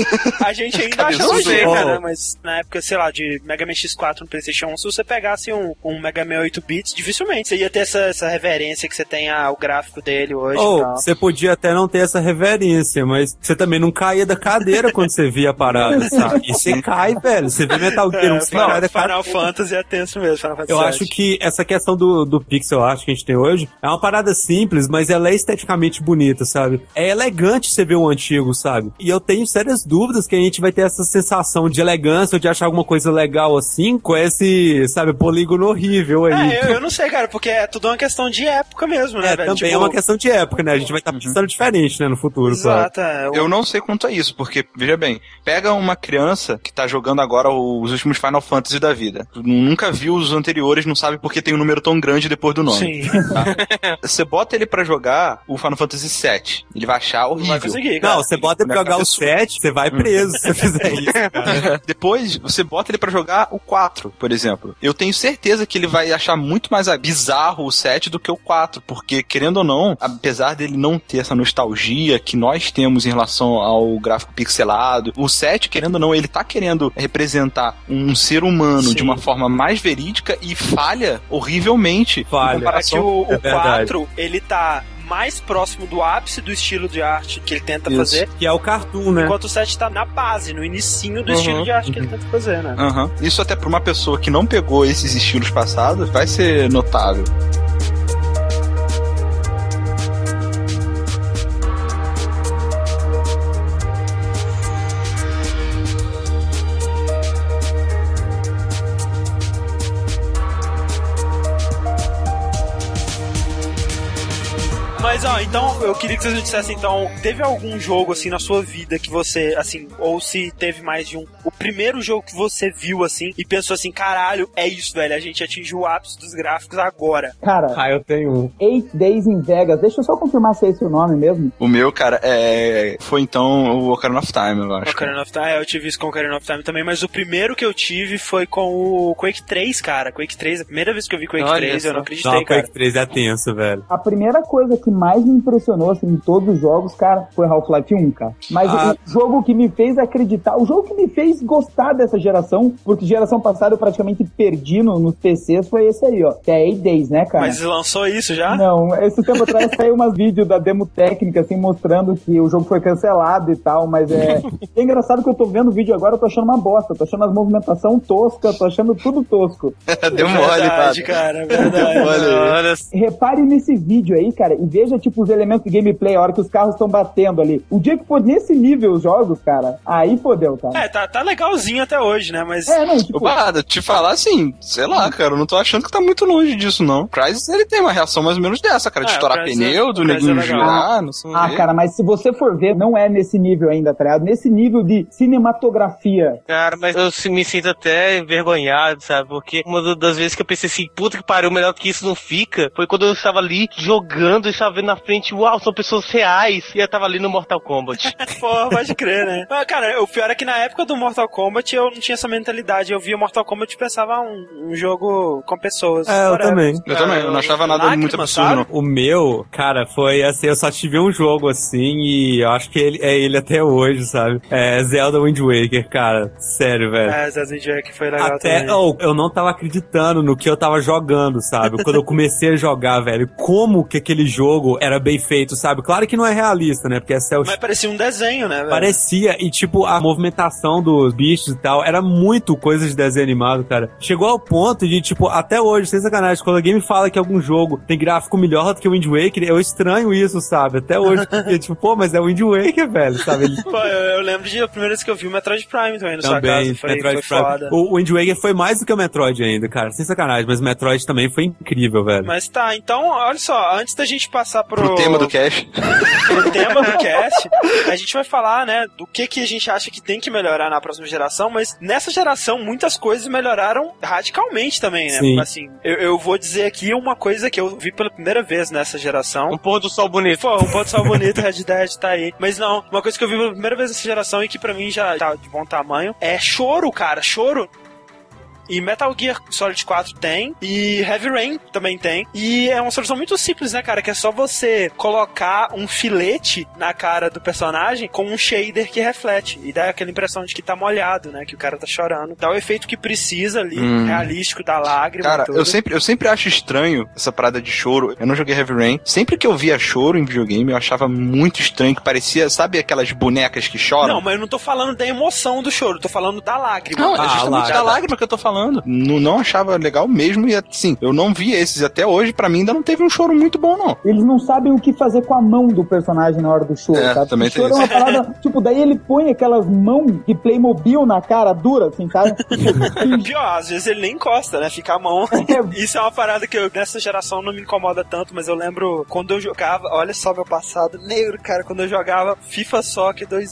A gente ainda acha Cabeçudo. sujeira, né? Mas na época, sei lá, de Mega Man X4 no PlayStation 1, se você pegasse um, um Mega Man 8 bits, dificilmente você ia ter essa, essa reverência que você tem ao gráfico dele hoje. Ou, tal. você podia até não ter essa reverência, mas você também não caía da cadeira quando você via a parada, sabe? E você cai, velho. Você vê Metal Gear 1, É, você cai da Final, Fantasy é tenso mesmo, Final Fantasy Eu VII. acho que essa questão do, do pixel art que a gente tem hoje é uma parada simples, mas ela é esteticamente bonita, sabe? É elegante você ver o antigo, sabe? E eu tenho sérias dúvidas que a gente vai ter essa sensação de elegância ou de achar alguma coisa legal assim com esse, sabe, polígono horrível aí. É, eu, eu não sei, cara, porque é tudo uma questão de época mesmo, né, É, velho? também Tipo, é uma questão de época, né? A gente vai estar pensando diferente, né, no futuro. Exato, é. Eu não sei quanto a isso, porque, veja bem, pega uma criança que tá jogando agora os últimos Final Fantasy da vida. Nunca viu os anteriores, não sabe porque tem um número tão grande depois do nome. Sim. Você bota ele pra jogar o Final Fantasy VII, ele vai achar Não vai horrível. conseguir, cara. Não, você bota pra Minha jogar o cabeça- 7, você vai preso se você fizer isso, cara. Depois, você bota ele pra jogar o 4, por exemplo. Eu tenho certeza que ele vai achar muito mais bizarro o 7 do que o 4, porque, querendo ou não, apesar dele não ter essa nostalgia que nós temos em relação ao gráfico pixelado, o 7, querendo ou não, ele tá querendo representar um ser humano Sim. de uma forma mais verídica e falha horrivelmente Falha. em É que comparação o, o É verdade. 4, ele tá mais próximo do ápice do estilo de arte que ele tenta Isso. fazer, Que é o cartoon, né? enquanto o 7 tá na base, no inicinho do Uhum, estilo de arte que ele tenta fazer, né? Aham. Isso até pra uma pessoa que não pegou esses estilos passados vai ser notável. Eu queria que vocês me dissessem então, teve algum jogo assim na sua vida que você, assim, ou se teve mais de um, o primeiro jogo que você viu assim e pensou assim, caralho, é isso, velho, a gente atingiu o ápice dos gráficos agora. Cara, Ah, eu tenho um. Eight Days in Vegas. Deixa eu só confirmar se é esse o nome mesmo. O meu, cara, é... foi então o Ocarina of Time, eu acho. Ocarina of Time, é, eu tive isso com o Ocarina of Time também, mas o primeiro que eu tive foi com o Quake 3, cara. Quake 3, a primeira vez que eu vi Quake Olha 3, eu não acreditei, Não, cara. Quake 3 é tenso, velho. A primeira coisa que mais me impressionou assim, em todos os jogos, cara, foi Half-Life 1, cara. Mas Ah. o jogo que me fez acreditar, o jogo que me fez gostar dessa geração, porque geração passada eu praticamente perdi no, nos PCs, foi esse aí, ó. Que é Eight Days, né, cara? Mas lançou isso já? Não, esse tempo atrás saiu umas vídeos da demo técnica, assim, mostrando que o jogo foi cancelado e tal, mas é. é engraçado que eu tô vendo o vídeo agora, eu tô achando uma bosta, tô achando as movimentação tosca, tô achando tudo tosco. Deu mole, verdade, cara. cara, verdade. Olha, Repare nesse vídeo aí, cara, e veja, tipo, os elementos gameplay, a hora que os carros estão batendo ali. O dia que for nesse nível os jogos, cara, aí fodeu, cara. É, tá, tá legalzinho até hoje, né? Mas. É, não, tipo, Barada, te falar assim, sei lá, cara, eu não tô achando que tá muito longe disso, não. Crysis, ele tem uma reação mais ou menos dessa, cara, de É, estourar o Crysis pneu, é- do o neguinho é girar, não sei o Ah, cara, mas se você for ver, não é nesse nível ainda, tá ligado? Nesse nível de cinematografia. Cara, mas eu me sinto até envergonhado, sabe? Porque uma das vezes que eu pensei assim, puta que pariu, melhor que isso não fica, foi quando eu estava ali jogando e estava vendo na frente, uau, são pessoas reais. E eu tava ali no Mortal Kombat. Pô, pode crer, né? Mas, cara, o pior é que na época do Mortal Kombat eu não tinha essa mentalidade. Eu via Mortal Kombat e pensava ah, um, um jogo com pessoas. É, eu também. Eu também, eu não achava nada Lágrima, muito absurdo. O meu, cara, foi assim, eu só tive um jogo assim e eu acho que ele, é ele até hoje, sabe? É Zelda Wind Waker, cara. Sério, velho. É, Assassin's Jack foi legal Até, também. oh, eu não tava acreditando no que eu tava jogando, sabe? Quando eu comecei a jogar, velho, como que aquele jogo era bem feito, sabe? Claro que não é realista, né? Porque é cel Mas parecia um desenho, né, velho? Parecia, e tipo, a movimentação dos bichos e tal, era muito coisa de desenho animado, cara. Chegou ao ponto de, tipo, até hoje, sem sacanagem, quando alguém me fala que algum jogo tem gráfico melhor do que o Wind Waker, eu estranho isso, sabe? Até hoje, porque, tipo, pô, mas é o Wind Waker, velho, sabe? Ele Pô, eu, eu lembro de a primeira vez que eu vi o Metroid Prime também na sua casa. Foi, Metroid foi Prime. foda. O Wind Waker foi mais do que o Metroid ainda, cara, sem sacanagem, mas o Metroid também foi incrível, velho. Mas tá, então, olha só, antes da gente passar pro, Pro tema do cast. pro tema do cast, a gente vai falar, né, do que que a gente acha que tem que melhorar na próxima geração, mas nessa geração muitas coisas melhoraram radicalmente também, né? Sim. Assim, eu, eu vou dizer aqui uma coisa que eu vi pela primeira vez nessa geração. Um pôr do sol bonito. Pô, um ponto só bonito, Red Dead tá aí. Mas não, uma coisa que eu vi pela primeira vez nessa geração e que pra mim já tá de bom tamanho é choro, cara. Choro e Metal Gear Solid 4 tem, e Heavy Rain também tem. E é uma solução muito simples, né, cara? Que é só você colocar um filete na cara do personagem com um shader que reflete. E dá aquela impressão de que tá molhado, né? Que o cara tá chorando. Dá o efeito que precisa ali, Hum. realístico da lágrima. Cara, eu sempre, eu sempre acho estranho essa parada de choro. Eu não joguei Heavy Rain. Sempre que eu via choro em videogame, eu achava muito estranho, que parecia, sabe aquelas bonecas que choram? Não, mas eu não tô falando da emoção do choro, eu tô falando da lágrima. Não, é Ah, justamente lágrima. da lágrima que eu tô falando. Não, não achava legal mesmo e assim, eu não vi esses até hoje, pra mim ainda não teve um choro muito bom não. Eles não sabem o que fazer com a mão do personagem na hora do choro, É, sabe? também o tem choro é uma parada, tipo, daí ele põe aquelas mãos de Playmobil na cara dura, assim, sabe? Pior, às vezes ele nem encosta, né? Fica a mão. É. Isso é uma parada que eu, nessa geração não me incomoda tanto, mas eu lembro quando eu jogava, olha só meu passado negro, cara, quando eu jogava FIFA Soccer 2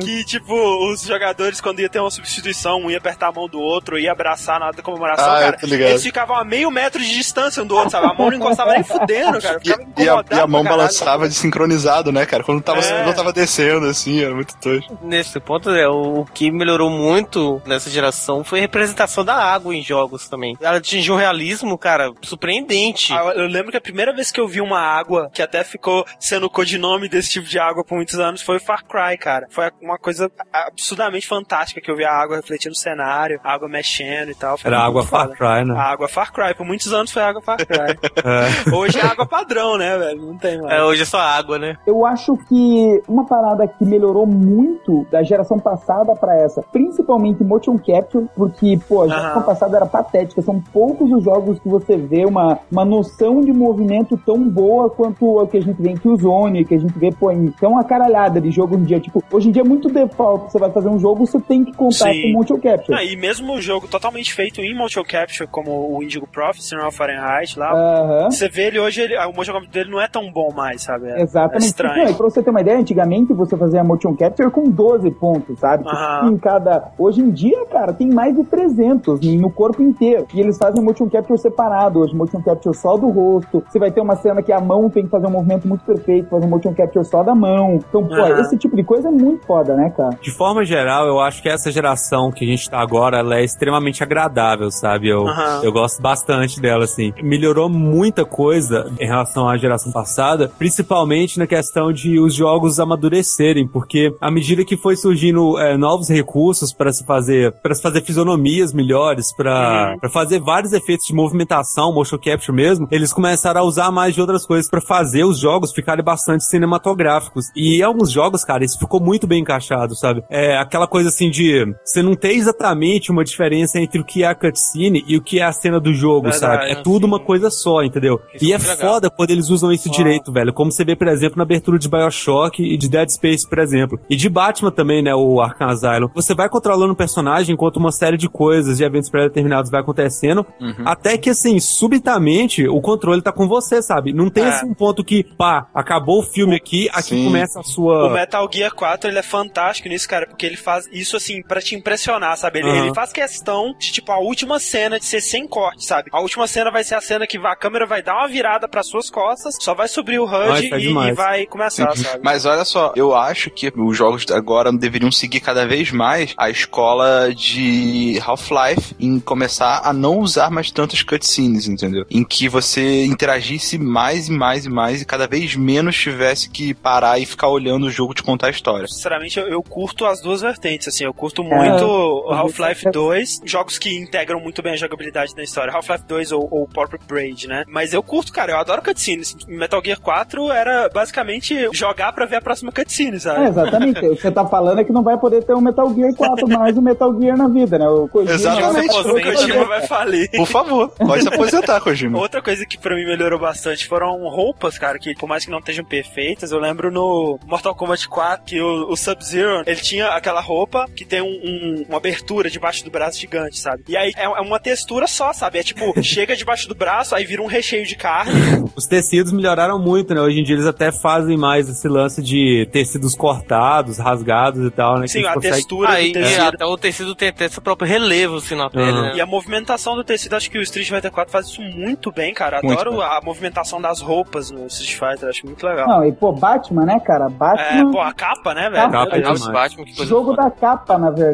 que tipo, os jogadores quando ia ter uma substituição, um ia apertar a mão do outro, ia abraçar na hora da comemoração, Ah, cara, eles ficavam a meio metro de distância um do outro, sabe? A mão não encostava nem fudendo, cara. E, e a, e a mão balançava desincronizado, né, cara? Quando tava, É. não tava descendo, assim, era muito tosco. Nesse ponto, é, o que melhorou muito nessa geração foi a representação da água em jogos também. Ela atingiu um realismo, cara, surpreendente. Ah, Eu lembro que a primeira vez que eu vi uma água, que até ficou sendo o codinome desse tipo de água por muitos anos, foi o Far Cry, cara. Foi uma coisa absurdamente fantástica que eu vi a água refletindo o cenário, a água mexendo e tal. Era água Far. Cry, né? A água Far Cry, por muitos anos foi água Far Cry. É. Hoje é água padrão, né, velho? Não tem mais. É, hoje é só água, né? Eu acho que uma parada que melhorou muito da geração passada pra essa, principalmente motion capture, porque, pô, a geração Aham. passada era patética. São poucos os jogos que você vê uma, uma noção de movimento tão boa quanto o que a gente vê em Killzone, que a gente vê, pô, em então uma caralhada de jogo hoje em dia. Tipo, hoje em dia é muito default. Você vai fazer um jogo, você tem que contar Sim. com motion capture. Ah, e mesmo o jogo totalmente feito em motion capture, como o Indigo Prophecy, não é o Fahrenheit lá, Aham. você vê ele hoje, ele, o motion capture dele não é tão bom mais, sabe? É, é Exatamente. estranho. Não, e pra você ter uma ideia, antigamente você fazia motion capture com 12 pontos, sabe? Tipo, Aham. em cada. Hoje em dia, cara, tem mais de 300 no corpo inteiro. E eles fazem motion capture separado. Hoje, motion capture só do rosto. Você vai ter uma cena que a mão tem que fazer um movimento muito perfeito, fazer um motion capture só da mão. Então, pô, Aham. esse tipo de coisa é muito foda, né, cara? De forma geral, eu acho que essa geração que a gente tá agora, ela é extremamente agradável, sabe? Eu, Aham. eu gosto bastante dela, assim. Melhorou muita coisa em relação à geração passada, principalmente na questão de os jogos amadurecerem, porque à medida que foi surgindo é, novos recursos para se fazer, para se fazer fisionomias melhores, para Uhum. pra fazer vários efeitos de movimentação, motion capture mesmo, eles começaram a usar mais de outras coisas para fazer os jogos ficarem bastante cinematográficos. E alguns jogos, cara, isso ficou muito bem encaixado, sabe? É aquela coisa assim de você não tem exatamente uma diferença entre o que é a cutscene e o que é a cena do jogo, Verdade, sabe? É tudo sim. uma coisa só, entendeu? Isso e é é muito legal. foda quando eles usam isso direito, velho. Como você vê, por exemplo, na abertura de Bioshock e de Dead Space, por exemplo. E de Batman também, né? O Arkham Asylum. Você vai controlando o personagem enquanto uma série de coisas, de eventos pré-determinados vai acontecendo. Até que, assim, subitamente, o controle tá com você, sabe? Não tem É. assim, um ponto que, pá, acabou o filme aqui, aqui Sim. começa a O sua. Metal Gear 4, ele é fantástico nisso, cara, porque ele faz isso, assim, pra te impressionar, sabe? Ele, Aham. ele faz questão de, tipo, a última cena de ser sem corte, sabe? A última cena vai ser a cena que a câmera vai dar uma virada pras suas costas, só vai subir o HUD tá e, e vai começar, sabe? Mas olha só, eu acho que os jogos agora deveriam seguir cada vez mais a escola de Half-Life em começar a não usar mais tantas cutscenes, entendeu? Em que você interagisse mais e mais e mais e cada vez menos tivesse que parar e ficar olhando o jogo te contar a história. Sinceramente, eu, eu curto as duas vertentes, assim, eu curto muito o Half-Life 2, jogos que integram muito bem a jogabilidade da história, Half-Life 2 ou, ou Porpet Braid, né? Mas eu curto, cara, eu adoro cutscenes. Metal Gear 4 era basicamente jogar pra ver a próxima cutscene, sabe? É, exatamente. o que você tá falando é que não vai poder ter um Metal Gear 4 mais um Metal Gear na vida, né? O Kojima Exatamente. O Kojima vai falir. Por favor, pode se aposentar, Kojima. Outra coisa que pra mim melhorou bastante foram roupas, cara, que por mais que não estejam perfeitas, eu lembro no Mortal Kombat 4 que o, o Sub-Zero, ele tinha aquela roupa que tem um, um- uma abertura debaixo do braço gigante, sabe? E aí é é uma textura só, sabe? É tipo, chega debaixo do braço, aí vira um recheio de carne. Os tecidos melhoraram muito, né? Hoje em dia eles até fazem mais esse lance de tecidos cortados, rasgados e tal, né? Sim, a conseguem- textura Aí, do tecido. até o tecido tem até seu próprio relevo, assim, na pele, Aham. né? E a movimentação do tecido, acho que o Street Fighter 4 faz isso muito bem, cara. Muito Adoro bem. a movimentação das roupas no Street Fighter, acho muito legal. Não, e pô, Batman, né, cara? É, Batman. pô, a capa, né, velho? Capa é É, os demais. Batman, que coisa jogo foda. da capa, na verdade.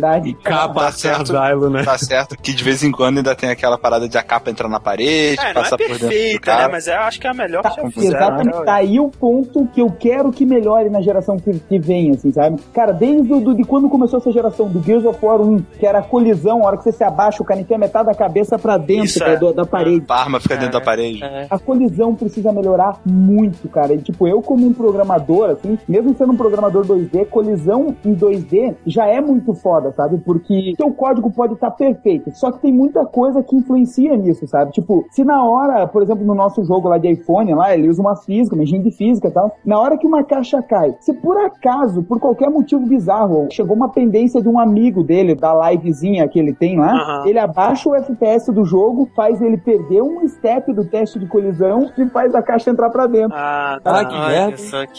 Capa Tá certo. Zylo, né? Tá certo que de vez em quando ainda tem aquela parada de a capa entrar na parede, É, não é passar por perfeita, cara. né? Mas eu acho que é a melhor que já fizeram. Exatamente, né? tá aí o ponto que eu quero que melhore na geração que, que vem, assim, sabe? Cara, desde do, de quando começou essa geração do Gears of War 1, que era a colisão, a hora que você se abaixa, o cara enfia metade da cabeça pra dentro Isso, da, é. do- da parede. A arma fica dentro da parede. É. A colisão precisa melhorar muito, cara. E, tipo, eu como um programador, assim, mesmo sendo um programador 2D, colisão em 2D já é muito foda, sabe? Porque seu código pode estar perfeito, só que tem muita coisa que influencia nisso, sabe? Tipo, se na hora, por exemplo, no nosso jogo lá de iPhone, lá, ele usa uma física, uma engine de física e tal, na hora que uma caixa cai, se por acaso, por qualquer motivo bizarro, chegou uma pendência de um amigo dele, da livezinha que ele tem lá, Aham. ele abaixa o FPS do jogo, faz ele perder um step do teste de colisão e faz a caixa entrar pra dentro. Ah, Ah, que merda.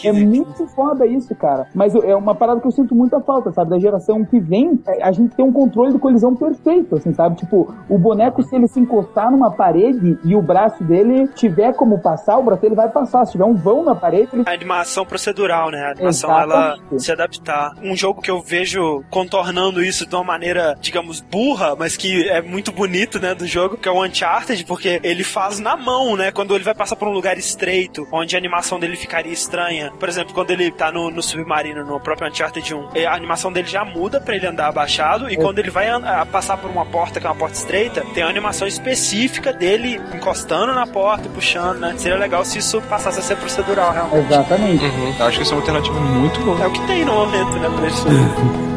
É muito foda isso, cara. Mas é uma parada que eu sinto muita falta, sabe? Da geração que vem, é, a gente tem um controle de colisão perfeito, assim, sabe? Tipo, o boneco, se ele se encostar numa parede e o braço dele tiver como passar, o braço dele vai passar. Se tiver um vão na parede, ele a animação procedural, né? A animação, ela Exatamente. se adaptar. Um jogo que eu vejo contornando isso de uma maneira, digamos, burra, mas que é muito bonito, né, do jogo, que é o Uncharted, porque ele faz na mão, né? Quando ele vai passar por um lugar estreito, onde a animação dele ficaria estranha. Por exemplo, quando ele tá no, no submarino, no próprio Uncharted 1, eh, a animação dele já muda pra ele andar abaixado, e quando ele vai passar por uma porta, que é uma porta estreita, tem uma animação específica dele encostando na porta e puxando, né? Seria legal se isso passasse a ser procedural, realmente. Exatamente. Uhum. Eu acho que isso é uma alternativa muito boa. É o que tem no momento, né, pra isso.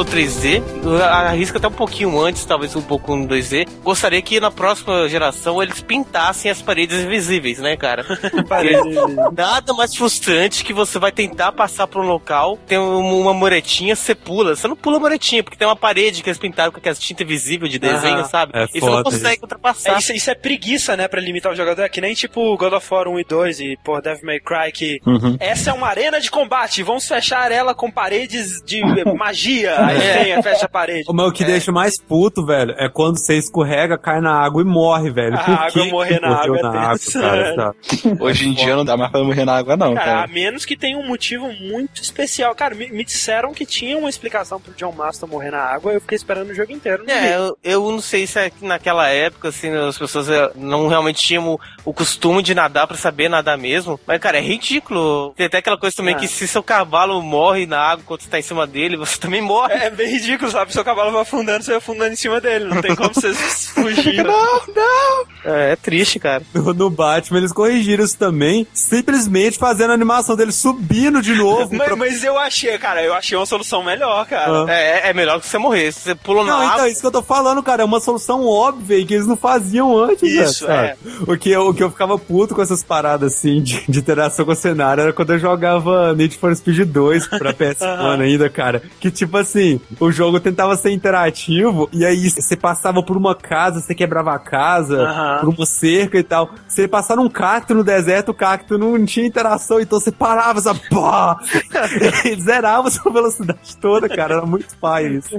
o 3D, eu arrisco até um pouquinho antes, talvez um pouco no 2D. Gostaria que na próxima geração eles pintassem as paredes invisíveis, né, cara? Nada mais frustrante que você vai tentar passar por um local, tem um- uma muretinha, você pula. Você não pula a muretinha, porque tem uma parede que eles pintaram com aquela tinta visível de desenho, Aham. sabe? É e você não consegue isso. ultrapassar. É, isso, isso é preguiça, né, pra limitar o jogador. É que nem tipo God of War 1 e 2 e, por Devil May Cry, que Uhum. essa é uma arena de combate, vamos fechar ela com paredes de magia. Aí vem, fecha a parede. Mas o que deixa mais puto, velho, é quando você escorrega, cai na água e morre, velho. A Por água que morrer na água é na água, cara, né? sabe? Hoje em dia não dá mais pra morrer na água, não, Cara, a cara. menos que tenha um motivo muito especial. Cara, me, me disseram que tinha uma explicação pro John Master morrer na água, eu fiquei esperando o jogo inteiro. É, eu, eu não sei se é que naquela época, assim, as pessoas eh, não realmente tinham o, o costume de nadar pra saber nadar mesmo. Mas, cara, é ridículo. Tem até aquela coisa também Ah. que se seu cavalo morre na água quando você tá em cima dele, você também morre. É bem ridículo, sabe? Seu cavalo vai afundando, você vai afundando em cima dele. Não tem como você fugir. né? É, é triste, cara. No, no Batman eles corrigiram isso também, simplesmente fazendo a animação dele subindo de novo. Mas, pra- mas eu achei, cara, eu achei uma solução melhor, cara. Ah. É, é melhor que você morrer. Se você pula na Não, então, isso que eu tô falando, cara, é uma solução óbvia e que eles não faziam antes, Isso, velho, é. O que, eu, o que eu ficava puto com essas paradas, assim, de, de interação com o cenário era quando eu jogava Need for Speed 2 pra PS1 ainda, cara. Que, tipo assim, o jogo tentava ser interativo e aí você passava por uma casa, você quebrava a casa, por uma cerca e tal. Você passar num cacto no deserto, o cacto não tinha interação, então você parava, sabe? Pá! Zerava a sua velocidade toda, cara. Era muito pai isso.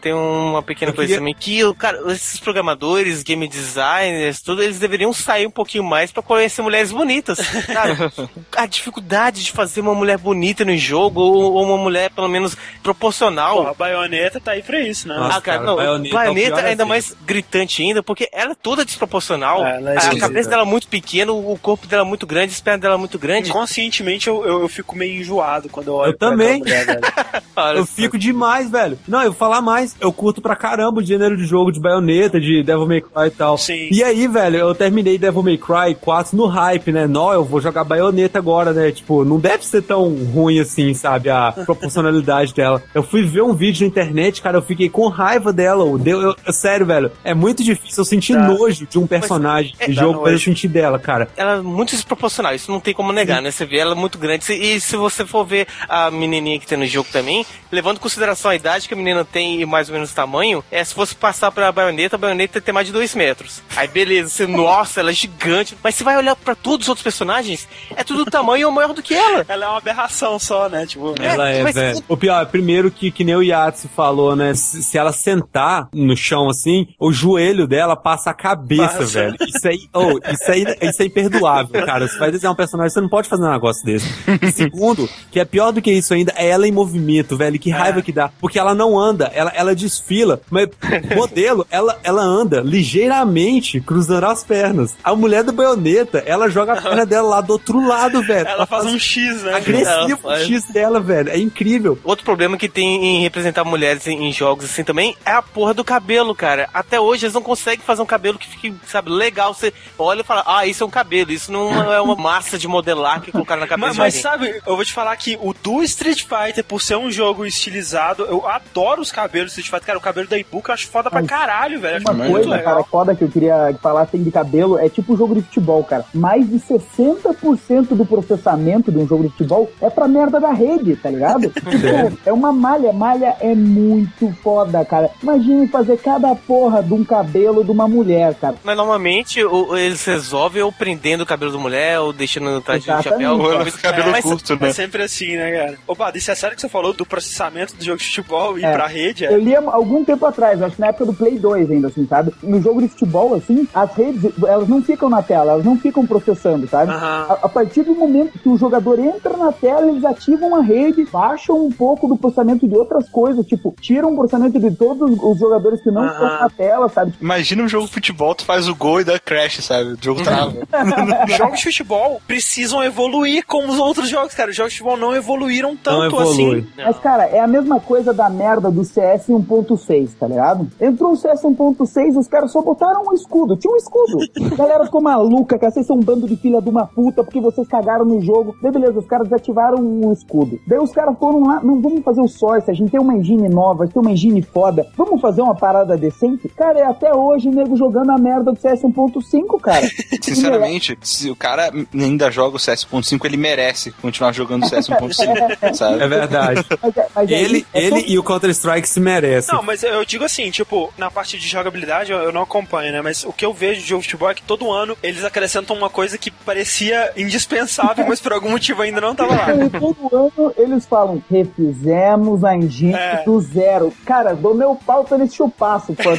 Tem uma pequena Eu coisa queria- também que, cara, esses programadores, game designers, tudo, eles deveriam sair um pouquinho mais pra conhecer mulheres bonitas. Cara, a dificuldade de fazer uma mulher bonita no jogo, ou uma mulher, pelo menos, proporcional. Pô, a baioneta tá aí pra isso, né? Nossa, ah, cara, cara, não, Bayonetta Bayonetta, é é ainda assim. mais gritante ainda, porque ela é toda desproporcional. É, é a esquisita. cabeça dela é muito pequena, o corpo dela é muito grande, as pernas dela é muito grande. Inconscientemente eu, eu, eu fico meio enjoado quando eu olho Eu pra também. mulher, Eu fico demais, velho. Não, eu vou falar mais. Eu curto pra caramba o gênero de jogo de baioneta, de Devil May Cry e tal. Sim. E aí, velho, eu terminei Devil May Cry 4 no hype, né? Não, eu vou jogar baioneta agora, né? Tipo, não deve ser tão ruim assim, sabe? A proporcionalidade dela. Eu fui ver um vídeo na internet, cara, eu fiquei com raiva dela. Eu, deu- eu- eu- sério, velho, é muito difícil eu sentir Dá. nojo de um personagem é, de dá jogo, mas eu nojo. senti dela, cara. ela é muito desproporcional, isso não tem como negar, né? Você vê ela muito grande. E se você for ver a menininha que tem no jogo também, levando em consideração a idade que a menina tem e mais ou menos o tamanho, é se fosse passar pra baioneta, a baioneta tem mais de 2 metros. Aí beleza, você, nossa, ela é gigante. Mas você vai olhar pra todos os outros personagens, é tudo do tamanho ou maior do que ela. Ela é uma aberração só, né? Tipo, Ela é, mas- velho. O pior, primeiro que, que nem o Yatsi falou, né? Se, se ela sentar no chão assim, o joelho dela passa a cabeça, Passa. velho. Isso aí, oh, isso aí, isso é imperdoável, cara. Você vai desenhar um personagem, você não pode fazer um negócio desse. E segundo, que é pior do que isso ainda, é ela em movimento, velho. Que raiva que dá. Porque ela não anda, ela, ela desfila, mas modelo, ela, ela anda ligeiramente cruzando as pernas. A mulher do baioneta, ela joga a perna dela lá do outro lado, velho. ela faz um X, né? agressivo Ela o faz. X dela, velho. É incrível. Outro problema que tem em representar mulheres em, em jogos assim também é a porra do cabelo, cara. Até hoje eles não conseguem fazer um cabelo que fique, sabe, legal. Você olha e fala, ah, isso é um cabelo, isso não é uma massa de modelar que colocaram na cabeça Mas, de mas sabe, eu vou te falar que o do Street Fighter, por ser um jogo estilizado, eu adoro os cabelos do Street Fighter. Cara, o cabelo da Ibuka eu acho foda pra caralho, velho. Acho Uma muito coisa, legal. cara, foda que eu queria falar assim de cabelo é tipo jogo de futebol, cara. Mais de 60% do processamento de um jogo de futebol é pra merda da rede, tá ligado? tipo, é uma malha. Malha é muito foda, cara. Imagine fazer cada porra de um cabelo de uma mulher, cara. Mas normalmente o- eles resolvem ou prendendo o cabelo da mulher ou deixando atrás de um chapéu. Ou com cabelo mas- curto, É né? sempre assim, né, cara? Opa, isso é sério que você falou do processamento do jogo de futebol e ir É. pra rede? É? Eu li algum tempo atrás, acho que na época do Play 2 ainda, assim, sabe? No jogo de futebol, assim, as redes, elas não ficam na tela, elas não ficam processando, sabe? A, a partir do momento que o jogador entra na tela, eles ativam a rede, baixam um pouco do processamento de coisas, tipo, tiram o processamento de todos os jogadores que não Aham. estão na tela, sabe? Imagina um jogo de futebol, tu faz o gol e dá crash, sabe? O jogo trava. Jogos de futebol precisam evoluir como os outros jogos, cara. Os jogos de futebol não evoluíram Não tanto evolui. assim. Mas, cara, é a mesma coisa da merda do CS 1.6, tá ligado? Entrou o CS 1.6, os caras só botaram um escudo. Tinha um escudo. A galera ficou maluca, cara. Vocês são um bando de filha de uma puta porque vocês cagaram no jogo. Daí, beleza, os caras desativaram o escudo. Daí os caras foram lá, não, vamos fazer o Source, a gente tem uma engine nova, tem uma engine foda. Vamos fazer uma parada decente? Cara, é até hoje nego jogando a merda do CS 1.5, cara. Sinceramente, se o cara ainda joga o CS.5, ele merece continuar jogando o CS1.5, sabe? É verdade. Mas é- mas é Ele, é ele todo- e o Counter-Strike se merecem. Não, mas eu digo assim, tipo, na parte de jogabilidade eu, eu não acompanho, né? Mas o que eu vejo de jogo de futebol é que todo ano eles acrescentam uma coisa que parecia indispensável, mas por algum motivo ainda não tava lá. E todo ano eles falam, refizemos a engine É. do zero. Cara, do meu pau tá nesse chupaço, pô.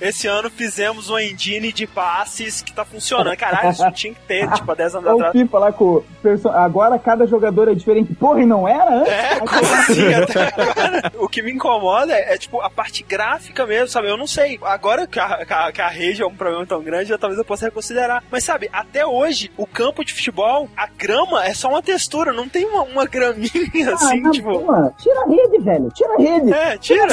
Esse ano fizemos uma engine de passes que tá funcionando. Caralho, isso tinha que ter, tipo, há 10 anos o atrás. FIFA lá com perso- Agora cada jogador é diferente. Porra, e não era antes? É, como assim? Até agora? O que me incomoda é, é, tipo, a parte gráfica mesmo, sabe? Eu não sei. Agora que a, que a, que a rede é um problema tão grande, eu, talvez eu possa reconsiderar. Mas, sabe, até hoje, o campo de futebol, a grama é só uma textura, não tem uma, uma graminha assim, na boa. Tira a rede, velho. Tira a rede. É, tira.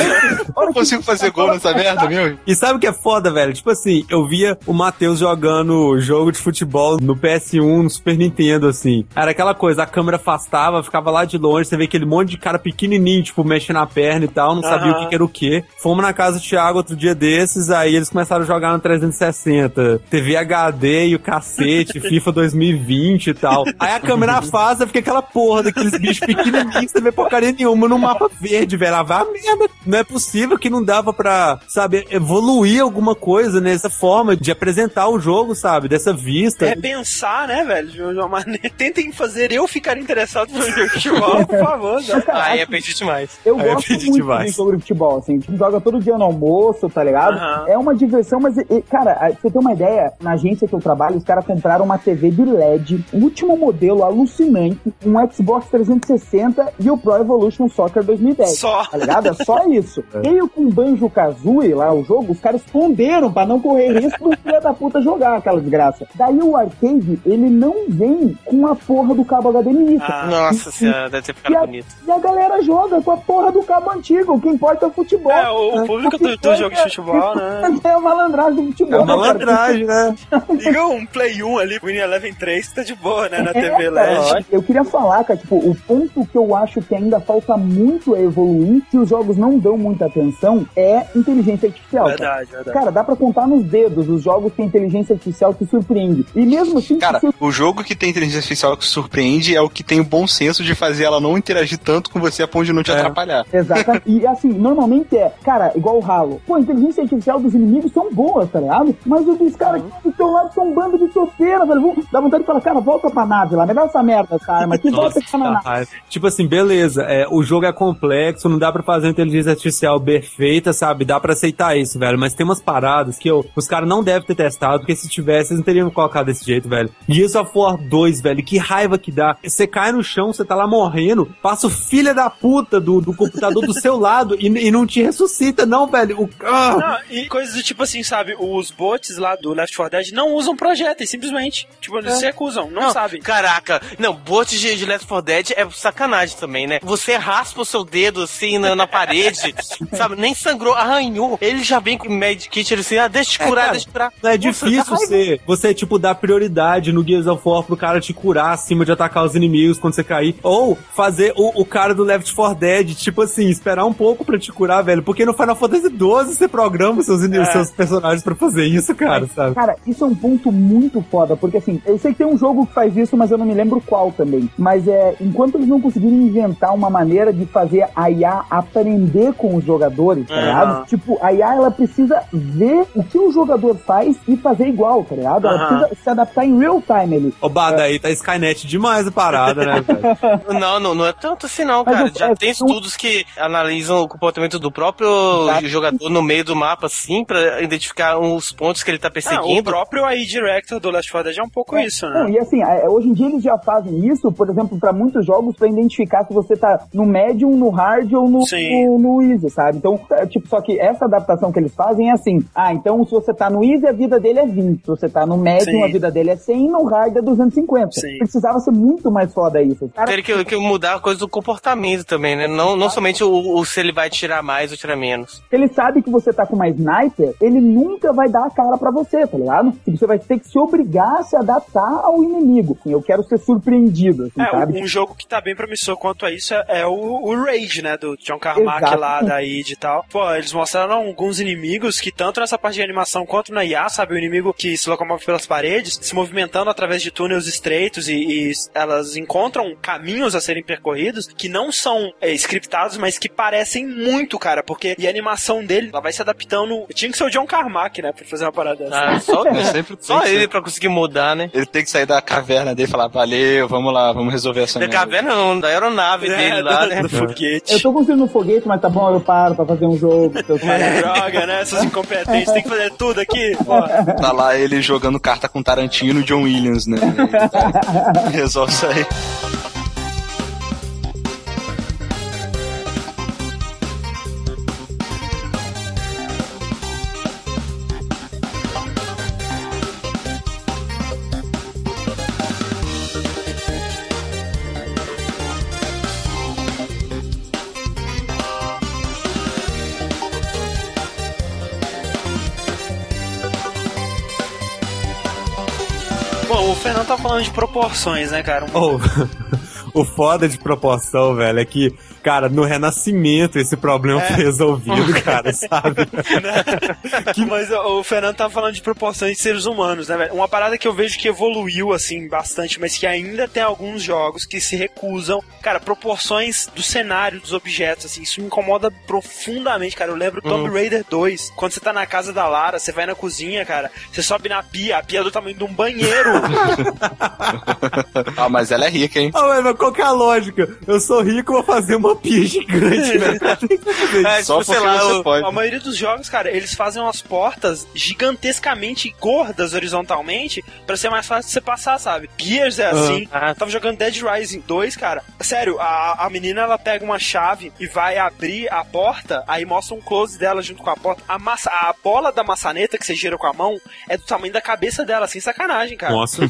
Olha Não consigo fazer gol nessa merda, meu. E sabe o que é foda, velho? Tipo assim, eu via o Matheus jogando jogo de futebol no PS1, no Super Nintendo, assim. Era aquela coisa, a câmera afastava, ficava lá de longe, você vê aquele monte de cara pequenininho, tipo, mexendo na perna e tal, não sabia o que, era o que. Fomos na casa do Thiago outro dia desses, aí eles começaram a jogar no 360. TV HD e o cacete, FIFA 2020 e tal. Aí a câmera afasta, fica aquela porra daqueles bichos pequenininhos, você vê porcaria nenhuma no mapa verde, velho. A merda. Não é possível que não dava pra, sabe, evoluir alguma coisa nessa forma de apresentar o jogo, sabe? Dessa vista. É pensar, né, velho? De uma maneira. Tentem fazer eu ficar interessado no jogo de futebol, por favor. Aí é pedir demais. Eu Aí eu gosto pedi muito demais. de jogo de futebol, assim. A gente joga todo dia no almoço, tá ligado? Aham. É uma diversão, mas, cara, pra você ter uma ideia, na agência que eu trabalho, os caras compraram uma TV de LED, último modelo, alucinante, um Xbox 360 e o Pro Evolution Soccer 2010. Só. Tá ligado? É só isso. Veio com Banjo Kazooie lá, o jogo, os caras esconderam pra não correr risco do filho da puta jogar aquela desgraça. Daí o arcade, ele não vem com a porra do cabo HDMI. Ah, Nossa senhora, deve ter E ficado a, bonito. e a galera joga com a porra do cabo antigo. O que importa é o futebol. É, o, o público do, do jogo de futebol, né? É a malandragem do É futebol. uma né, cara? malandragem, né? Liga um Play 1 ali, Winning Eleven 3, que tá de boa, né? Na É, TV cara, LED. eu queria falar, cara, tipo, o ponto que eu acho que ainda falta muito a evoluir, que os jogos não dão muita atenção, é inteligência artificial. cara. Verdade, verdade. Cara, dá pra contar nos dedos os jogos que a inteligência artificial te surpreende. E mesmo assim, Cara, se- o jogo que tem inteligência artificial que surpreende é o que tem o bom senso de fazer ela não interagir tanto com você a ponto de não te É. atrapalhar. Exatamente. E assim, normalmente é, cara, igual o Halo. Pô, a inteligência artificial dos inimigos são boas, tá ligado? Mas os dos caras que estão do teu lado são um bando de topeira, velho. Vão- Dá vontade de falar, cara, volta pra nave lá, me dá essa merda, essa arma aqui, volta Nossa, na dá nave. Tipo assim, beleza, é, o jogo é complexo, não dá pra fazer uma inteligência artificial perfeita, sabe? Dá pra aceitar isso, velho. Mas tem umas paradas que eu, os caras não devem ter testado, porque se tivesse, eles não teriam colocado desse jeito, velho. Gears of War 2, velho, que raiva que dá. Você cai no chão, você tá lá morrendo, passa o filho da puta do, do computador do seu lado e, e não te ressuscita, não, velho. O, ah! Não, e coisas do tipo assim, sabe? Os bots lá do Left 4 Dead não usam projéteis, simplesmente. Tipo, eles se recusam, não, sabem. Caraca, não, bots de, de Left 4 Dead é sacanagem também, né? Você raspa o seu dedo assim na, na parede, sabe? Nem sangrou, arranhou. Ele já vem com o medkit ele assim, ah, deixa eu te É, curar, cara, deixa eu te curar. É Nossa, difícil raiva. você, você, tipo, dar prioridade no Gears of War pro cara te curar acima de atacar os inimigos quando você cair. Ou fazer o, o cara do Left 4 Dead, tipo assim, esperar um pouco pra te curar, velho. Porque no Final Fantasy XII você programa os seus, os seus personagens pra fazer isso, cara, sabe? Cara, isso é um ponto muito foda, porque assim, eu sei que tem um jogo que faz isso, mas eu não me lembro qual também. Mas é, enquanto eles não conseguirem inventar uma maneira de fazer a IA aprender com os jogadores, tá ligado? Tipo, a IA ela precisa ver o que o jogador faz e fazer igual, tá ligado? Ela Aham. precisa se adaptar em real time ali. Ô, Bada, aí tá Skynet demais a parada, né, velho? Não, não, não é tanto assim não, Mas cara. eu- Já é, tem eu- estudos que analisam o comportamento do próprio Exato. jogador no meio do mapa, assim, pra identificar os pontos que ele tá Ah, o perseguindo. próprio AI Director do Left 4 Dead é um pouco isso, Não, né? e assim, é, hoje em dia eles já fazem isso, por exemplo, pra muitos jogos, pra identificar se você tá no medium, no hard ou no, no, no easy, sabe? Então, é, tipo, só que essa adaptação que eles fazem é assim: ah, então se você tá no easy, a vida dele é 20, se você tá no medium, Sim. a vida dele é 100, e no hard é 250. Sim. Precisava ser muito mais foda isso. Cara, Teria que, que mudar a coisa do comportamento também, né? Não, não somente o, o se ele vai tirar mais ou tirar menos. ele sabe que você tá com uma sniper, ele nunca vai dar a cara pra você, tá ligado? Tipo, você vai ter que se obrigar a se adaptar ao inimigo. Assim, eu quero ser surpreendido, assim, É, sabe? um, um jogo que tá bem promissor quanto a isso é, é o, o Rage, né? Do John Carmack Exato. lá da id e tal. Pô, eles mostraram alguns inimigos que, tanto nessa parte de animação quanto na IA, sabe? O inimigo que se locomove pelas paredes, se movimentando através de túneis estreitos e, e elas encontram caminhos a serem percorridos que não são é, scriptados, mas que parecem muito, cara. Porque e a animação dele, ela vai se adaptando. Tinha que ser o John Carmack, né? Pra fazer uma parada dessa. Ah, só, Eu sempre só ele pra conseguir mudar, né? Ele tem que sair da caverna dele e falar, valeu, vamos lá, vamos resolver essa Da merda. caverna não, da aeronave É, dele lá, do, né? do foguete. Eu tô construindo um foguete, mas tá bom, eu paro pra fazer um jogo. palhaços. Droga, né? Essas incompetentes, tem que fazer tudo aqui. Pô. Tá lá ele jogando carta com Tarantino e John Williams, né? Resolve isso aí. Falando de proporções, né, cara? Um- Oh, o foda de proporção, velho, é que, Cara, no Renascimento esse problema foi resolvido, cara, sabe? Que- Mas o Fernando tava falando de proporções de seres humanos, né, velho? Uma parada que eu vejo que evoluiu, assim, bastante, mas que ainda tem alguns jogos que se recusam. Cara, proporções do cenário, dos objetos, assim, isso me incomoda profundamente, cara. Eu lembro Tomb Raider 2, quando você tá na casa da Lara, você vai na cozinha, cara, você sobe na pia, a pia é do tamanho de um banheiro. Ah, mas ela é rica, hein? Ah, ué, mas qual que é a lógica? Eu sou rico, vou fazer uma pia gigante, velho. É, Só tipo, sei lá, você o- pode. A maioria dos jogos, cara, eles fazem umas portas gigantescamente gordas horizontalmente pra ser mais fácil de você passar, sabe? Gears é assim. Ah. Tava jogando Dead Rising 2, cara. Sério, a, a menina ela pega uma chave e vai abrir a porta, aí mostra um close dela junto com a porta. A, massa, a bola da maçaneta que você gira com a mão é do tamanho da cabeça dela, sem sacanagem, cara. Nossa.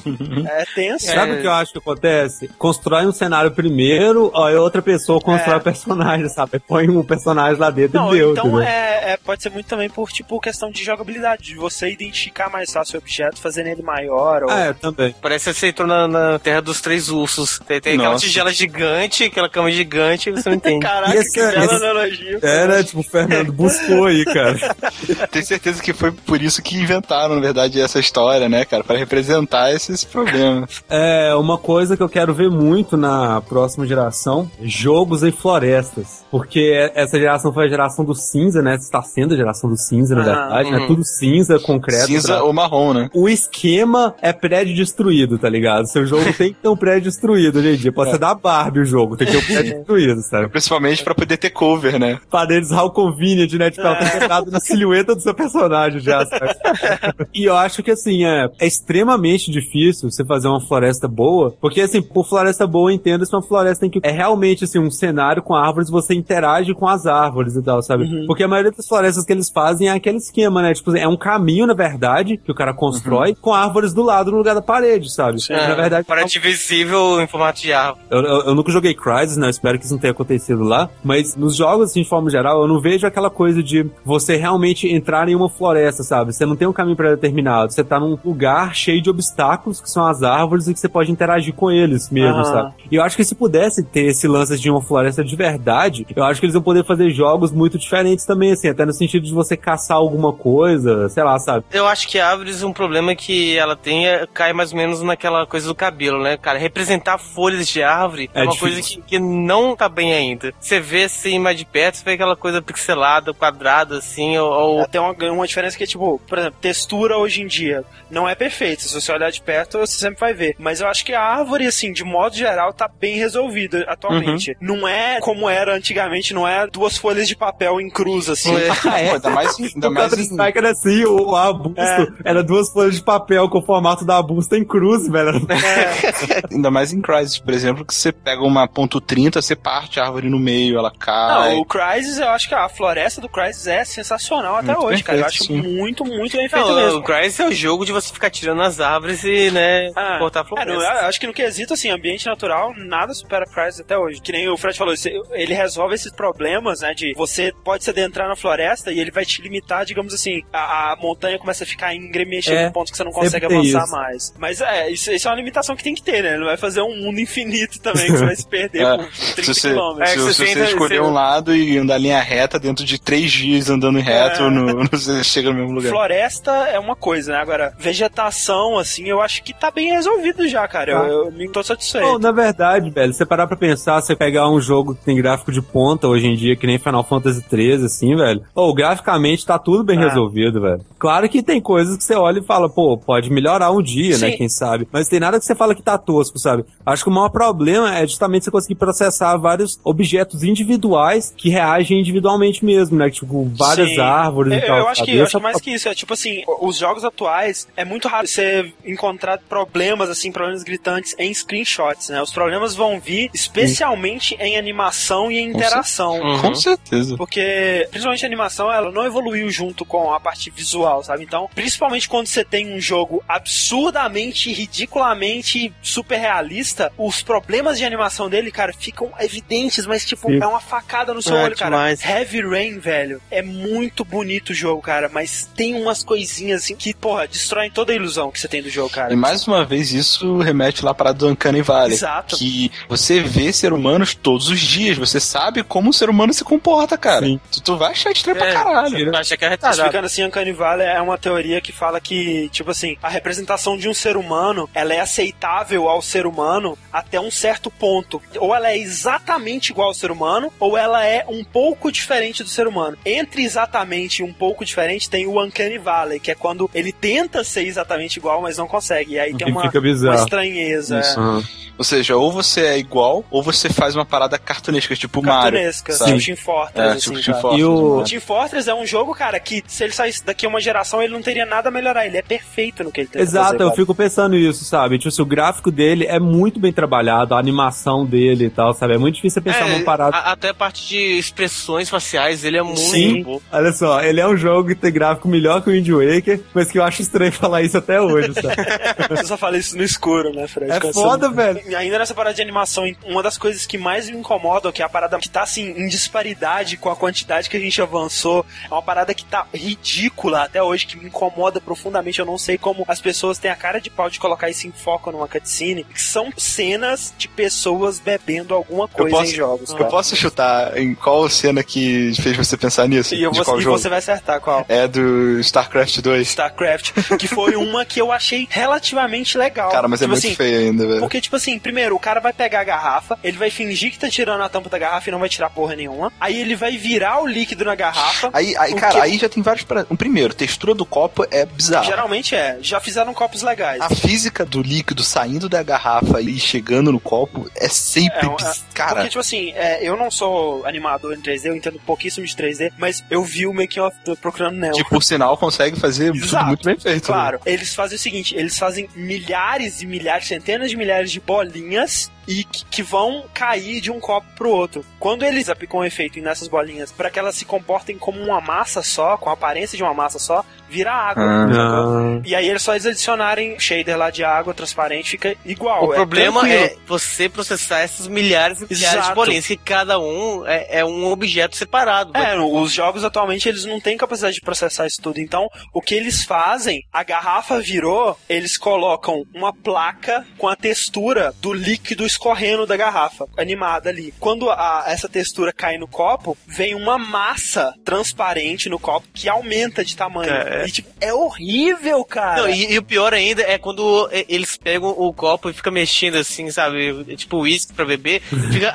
É tenso. Sabe o que eu acho que acontece? Constrói um cenário primeiro, aí outra pessoa constrói É. o personagem, sabe? Põe um personagem lá dentro Não, e deu, então é, é- pode ser muito também por, tipo, questão de jogabilidade, de você identificar mais fácil o objeto, fazendo ele maior. Ou... É, também. Parece que você entrou na, na terra dos três ursos. Tem, tem aquela tigela gigante, aquela cama gigante, você não entende. Caraca, esse- que bela esse- analogia. É, né? Tipo, o Fernando buscou aí, cara. Tenho certeza que foi por isso que inventaram, na verdade, essa história, né, cara? Pra representar esses problemas. É, uma coisa que eu quero ver muito na próxima geração, jogos em florestas. Porque essa geração foi a geração do cinza, né? Está sendo a geração do cinza, na Ah, verdade, né? uhum. Tudo cinza, concreto. Cinza pra- ou marrom, né? O esquema é prédio destruído, tá ligado? Seu jogo tem que ter um prédio destruído hoje em dia. Pode ser da Barbie o jogo, tem que ter um prédio destruído, sabe? Principalmente pra poder ter cover, né? Paredes how convenient, né? Tipo, ela tem sentado na silhueta do seu personagem já, sabe? e eu acho que, assim, é, é extremamente difícil você fazer uma floresta boa, porque, assim, por floresta boa, entenda-se uma floresta em que é realmente, assim, um cenário com árvores, você interage com as árvores e tal, sabe? Porque a maioria das florestas que eles fazem é aquele esquema, né? Tipo, é um caminho, na verdade, que o cara constrói com árvores do lado no lugar da parede, sabe? Na verdade, Parece visível em formato de árvore. eu, eu, eu nunca joguei Crysis, né? Eu espero que isso não tenha acontecido lá. Mas nos jogos, assim, de forma geral, eu não vejo aquela coisa de você realmente entrar em uma floresta, sabe? Você não tem um caminho pré-determinado. Você tá num lugar cheio de obstáculos, que são as árvores, e que você pode interagir com eles mesmo, Aham. sabe? E eu acho que se pudesse ter esse lance de uma floresta de verdade, eu acho que eles iam poder fazer jogos muito diferentes também, assim, até no sentido de você caçar alguma coisa, sei lá, sabe? Eu acho que árvores, um problema que ela tem é, cai mais ou menos naquela coisa do cabelo, né, cara? Representar folhas de árvore é, É uma difícil. coisa que, que não tá bem ainda. Você vê assim mais de perto, você vê aquela coisa pixelada, quadrada, assim, ou. ou- Tem uma, uma diferença que é, tipo, por exemplo, textura hoje em dia não é perfeita. Se você olhar de perto, você sempre vai ver. Mas eu acho que a árvore, assim, de modo geral, tá bem resolvida atualmente. Não é como era antigamente, não é duas folhas de papel em cruz, assim. Pô, ainda mais, ainda O mais Counter em, Strike era assim, o, o arbusto era duas folhas de papel com o formato da arbusta em cruz, velho. ainda mais em Crysis, por exemplo, que você pega uma ponto .30, você parte a árvore no meio, ela cai. Não, o Crysis, eu acho que a floresta do Crysis é sensacional até Muito hoje, cara. Eu perfeito, acho sim. muito, muito bem feito Não, mesmo. o Crysis é o jogo de você ficar tirando as árvores e, né, Ah, cortar é, floresta. não, eu acho que no quesito, assim, ambiente natural, nada supera Crysis até hoje. Que nem o Fred falou, você- ele resolve esses problemas, né, de você pode se adentrar na floresta e ele vai te limitar, digamos assim, a, a montanha começa a ficar íngreme e chega É, um ponto que você não consegue avançar isso. mais. Mas é, isso, isso é uma limitação que tem que ter, né? Ele não vai fazer um mundo infinito também, que você vai se perder É, por 30 se você, quilômetros. É, se, que você se você ainda- escolher você- um lado e andar linha reta dentro de três dias andando reto, É. no, no- você chega no mesmo lugar. Floresta é uma coisa, né? Agora, vegetação, assim, eu acho que tá bem resolvido já, cara. Eu, Tá. eu me tô satisfeito. Não, na verdade, velho, você parar pra pensar, você pegar um jogo que tem gráfico de ponta hoje em dia, que nem Final Fantasy XIII, assim, velho, ou graficamente tá tudo bem Ah. resolvido, velho. Claro que tem coisas que você olha e fala, pô, pode melhorar um dia, né, Sim. quem sabe. Mas tem nada que você fala que tá tosco, sabe? Acho que o maior problema é justamente você conseguir processar vários objetos individuais que reagem individualmente mesmo, né? Tipo, várias Sim. árvores Eu, e tal. eu acho que, eu acho é mais que isso. É tipo assim, os jogos atuais é muito raro você encontrar problemas, assim, problemas gritantes em screenshots, né? Os problemas vão vir especialmente em animação e em interação. Uhum. Com certeza. Porque, principalmente a animação, ela não evoluiu junto com a parte visual, sabe? Então, principalmente quando você tem um jogo absurdamente, ridiculamente super realista, os problemas de animação dele, cara, ficam evidentes, mas, tipo, Sim. é uma facada no seu É, olho, cara. demais. Heavy Rain, velho, é muito bonito o jogo, cara, mas tem umas coisinhas, assim, que, porra, destroem toda a ilusão que você tem do jogo, cara. E mais uma vez isso remete lá para do Uncanny Valley. Exato. Que você vê ser humanos todos os os dias, você sabe como o ser humano se comporta, cara. Sim. Tu, tu vai achar estranho pra É, caralho. Acha que é Tá retardado. explicando assim, Uncanny Valley é uma teoria que fala que, tipo assim, a representação de um ser humano, ela é aceitável ao ser humano até um certo ponto. Ou ela é exatamente igual ao ser humano, ou ela é um pouco diferente do ser humano. Entre exatamente e um pouco diferente tem o Uncanny Valley, que é quando ele tenta ser exatamente igual, mas não consegue. E aí tem uma, uma estranheza. Isso. é. Aham. Ou seja, ou você é igual, ou você faz uma parada cartunesca, tipo Mario. Cartunesca, sabe? tipo Team Fortress, É, assim, tipo Team. Fortress. E o- O Team Fortress é um jogo, cara, que se ele saísse daqui a uma geração, ele não teria nada a melhorar. Ele é perfeito no que ele tenta Exato, fazer, eu cara. fico pensando isso, sabe? Tipo, assim, o gráfico dele é muito bem trabalhado, a animação dele e tal, sabe? É muito difícil você pensar É, uma parada. a- até a parte de expressões faciais, ele é muito Sim. bom. Olha só, ele é um jogo que tem gráfico melhor que o Wind Waker, mas que eu acho estranho falar isso até hoje, sabe? Você só fala isso no escuro, né, Fred? É foda, velho. E Ainda nessa parada de animação, uma das coisas que mais me incomoda, que é a parada que tá assim, em disparidade com a quantidade que a gente avançou, é uma parada que tá ridícula até hoje, que me incomoda profundamente. Eu não sei como as pessoas têm a cara de pau de colocar isso em foco numa cutscene, que são cenas de pessoas bebendo alguma coisa posso- em jogos. Eu cara. posso chutar em qual cena que fez você pensar nisso? E, eu vou- qual e jogo? você vai acertar qual? É do StarCraft 2. StarCraft, que foi uma que eu achei relativamente legal. Cara, mas é Tipo muito assim, feio ainda, velho. Porque, tipo assim, primeiro, o cara vai pegar a garrafa, ele vai fingir que tá tirando a tampa da garrafa e não vai tirar porra nenhuma. Aí ele vai virar o líquido na garrafa. Aí, aí cara, que- aí já tem vários. Pra... Um primeiro, textura do copo é bizarro. Geralmente é. Já fizeram copos legais. A física do líquido saindo da garrafa e chegando no copo é sempre. É, biz- é- Cara, Porque, tipo assim, é, eu não sou animador em 3D, eu entendo pouquíssimo de 3D, mas eu vi o making of do Procurando Nemo. que por sinal consegue fazer muito bem feito. né? Claro, eles fazem o seguinte: eles fazem milhares e milhares, centenas de milhares de bolinhas e que, que vão cair de um copo pro outro. Quando eles aplicam um efeito nessas bolinhas para que elas se comportem como uma massa só, com a aparência de uma massa só, vira água. Ah. sacou? E aí eles só eles adicionarem shader lá de água transparente, fica igual. O é problema tranquilo. é você processar essas milhares e milhares Exato. de bolinhas, que cada um é, é um objeto separado. É, os jogos atualmente eles não têm capacidade de processar isso tudo. Então, o que eles fazem, a garrafa virou, eles colocam uma placa com a textura do líquido escorrendo da garrafa, animada ali. Quando a- essa textura cai no copo, vem uma massa transparente no copo que aumenta de tamanho. É. E, tipo, é horrível, cara. Não, e, e o pior ainda é quando eles pegam o copo e ficam mexendo assim, sabe? Tipo uísque pra beber. Fica,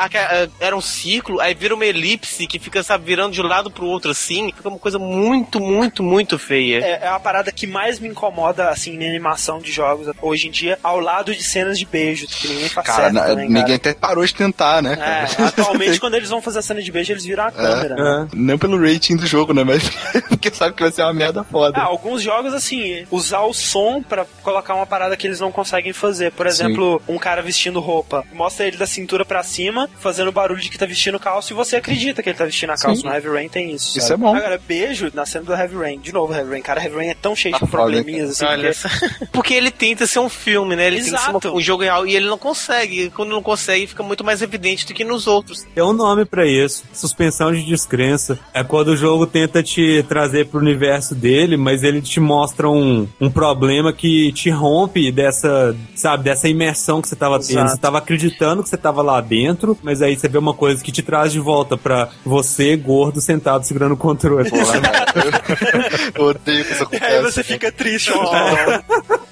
era um círculo, aí vira uma elipse que fica, sabe, virando de um lado pro outro assim. Fica uma coisa muito, muito, muito feia. É, é a parada que mais me incomoda, assim, na animação de jogos hoje em dia, ao lado de cenas de beijo, que ninguém faz Cara, certo na- cara. ninguém até parou de tentar, né? É, atualmente, quando eles vão fazer a cena de beijo, eles viram a câmera. né? Não pelo rating do jogo, né? Mas porque sabe que vai ser uma merda foda. Ah, alguns jogos, assim, usar o som pra colocar uma parada que eles não conseguem fazer. Por exemplo, um cara vestindo roupa. Mostra ele da cintura pra cima, fazendo barulho de que tá vestindo calça, e você acredita que ele tá vestindo a calça. Sim. No Heavy Rain tem isso. Isso sabe? é bom. Agora, beijo na cena do Heavy Rain. De novo, Heavy Rain. Cara, Heavy Rain é tão cheio Tá de foda, probleminhas, assim. Olha porque-. Porque ele tenta ser um filme, né? Ele tenta ser Exato. uma- um jogo real e ele não consegue. Quando não consegue, fica muito mais evidente do que nos outros. Tem um nome pra isso, suspensão de descrença. É quando o jogo tenta te trazer pro universo dele, mas ele te mostra um, um problema que te rompe dessa, sabe, dessa imersão que você tava tendo. Exato. Você tava acreditando que você tava lá dentro, mas aí você vê uma coisa que te traz de volta pra você, gordo, sentado segurando o controle. Velho. Eu odeio que isso E aí acontece. você fica triste. ó.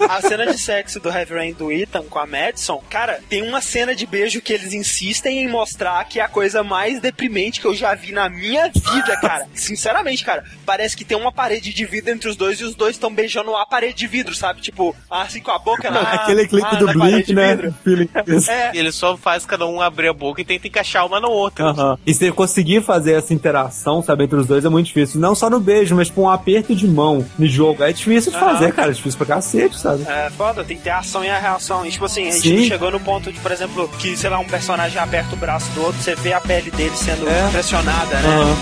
a cena de sexo do Heavy Rain do Ethan com a Madison, cara, tem uma cena de beijo que eles insistem em mostrar que é a coisa mais deprimente que eu já vi na minha vida, cara. Sinceramente, cara, parece que tem uma parede de vidro entre os dois e os dois estão beijando a parede de vidro, sabe? Tipo, assim com a boca na Aquele clipe ah, do Blink, né? É, ele só faz cada um abrir a boca e tenta encaixar uma na outra. Aham. E você conseguir fazer essa interação, sabe, entre os dois é muito difícil. Não só no beijo, mas com um aperto de mão no jogo. É difícil de fazer, cara. É difícil pra cacete, sabe? É foda, tem que ter a ação e a reação. E tipo assim, a gente Sim. chegou no ponto de, por exemplo, que, sei lá, um personagem aperta o braço do outro, você vê a pele dele sendo É. pressionada, né? Aham.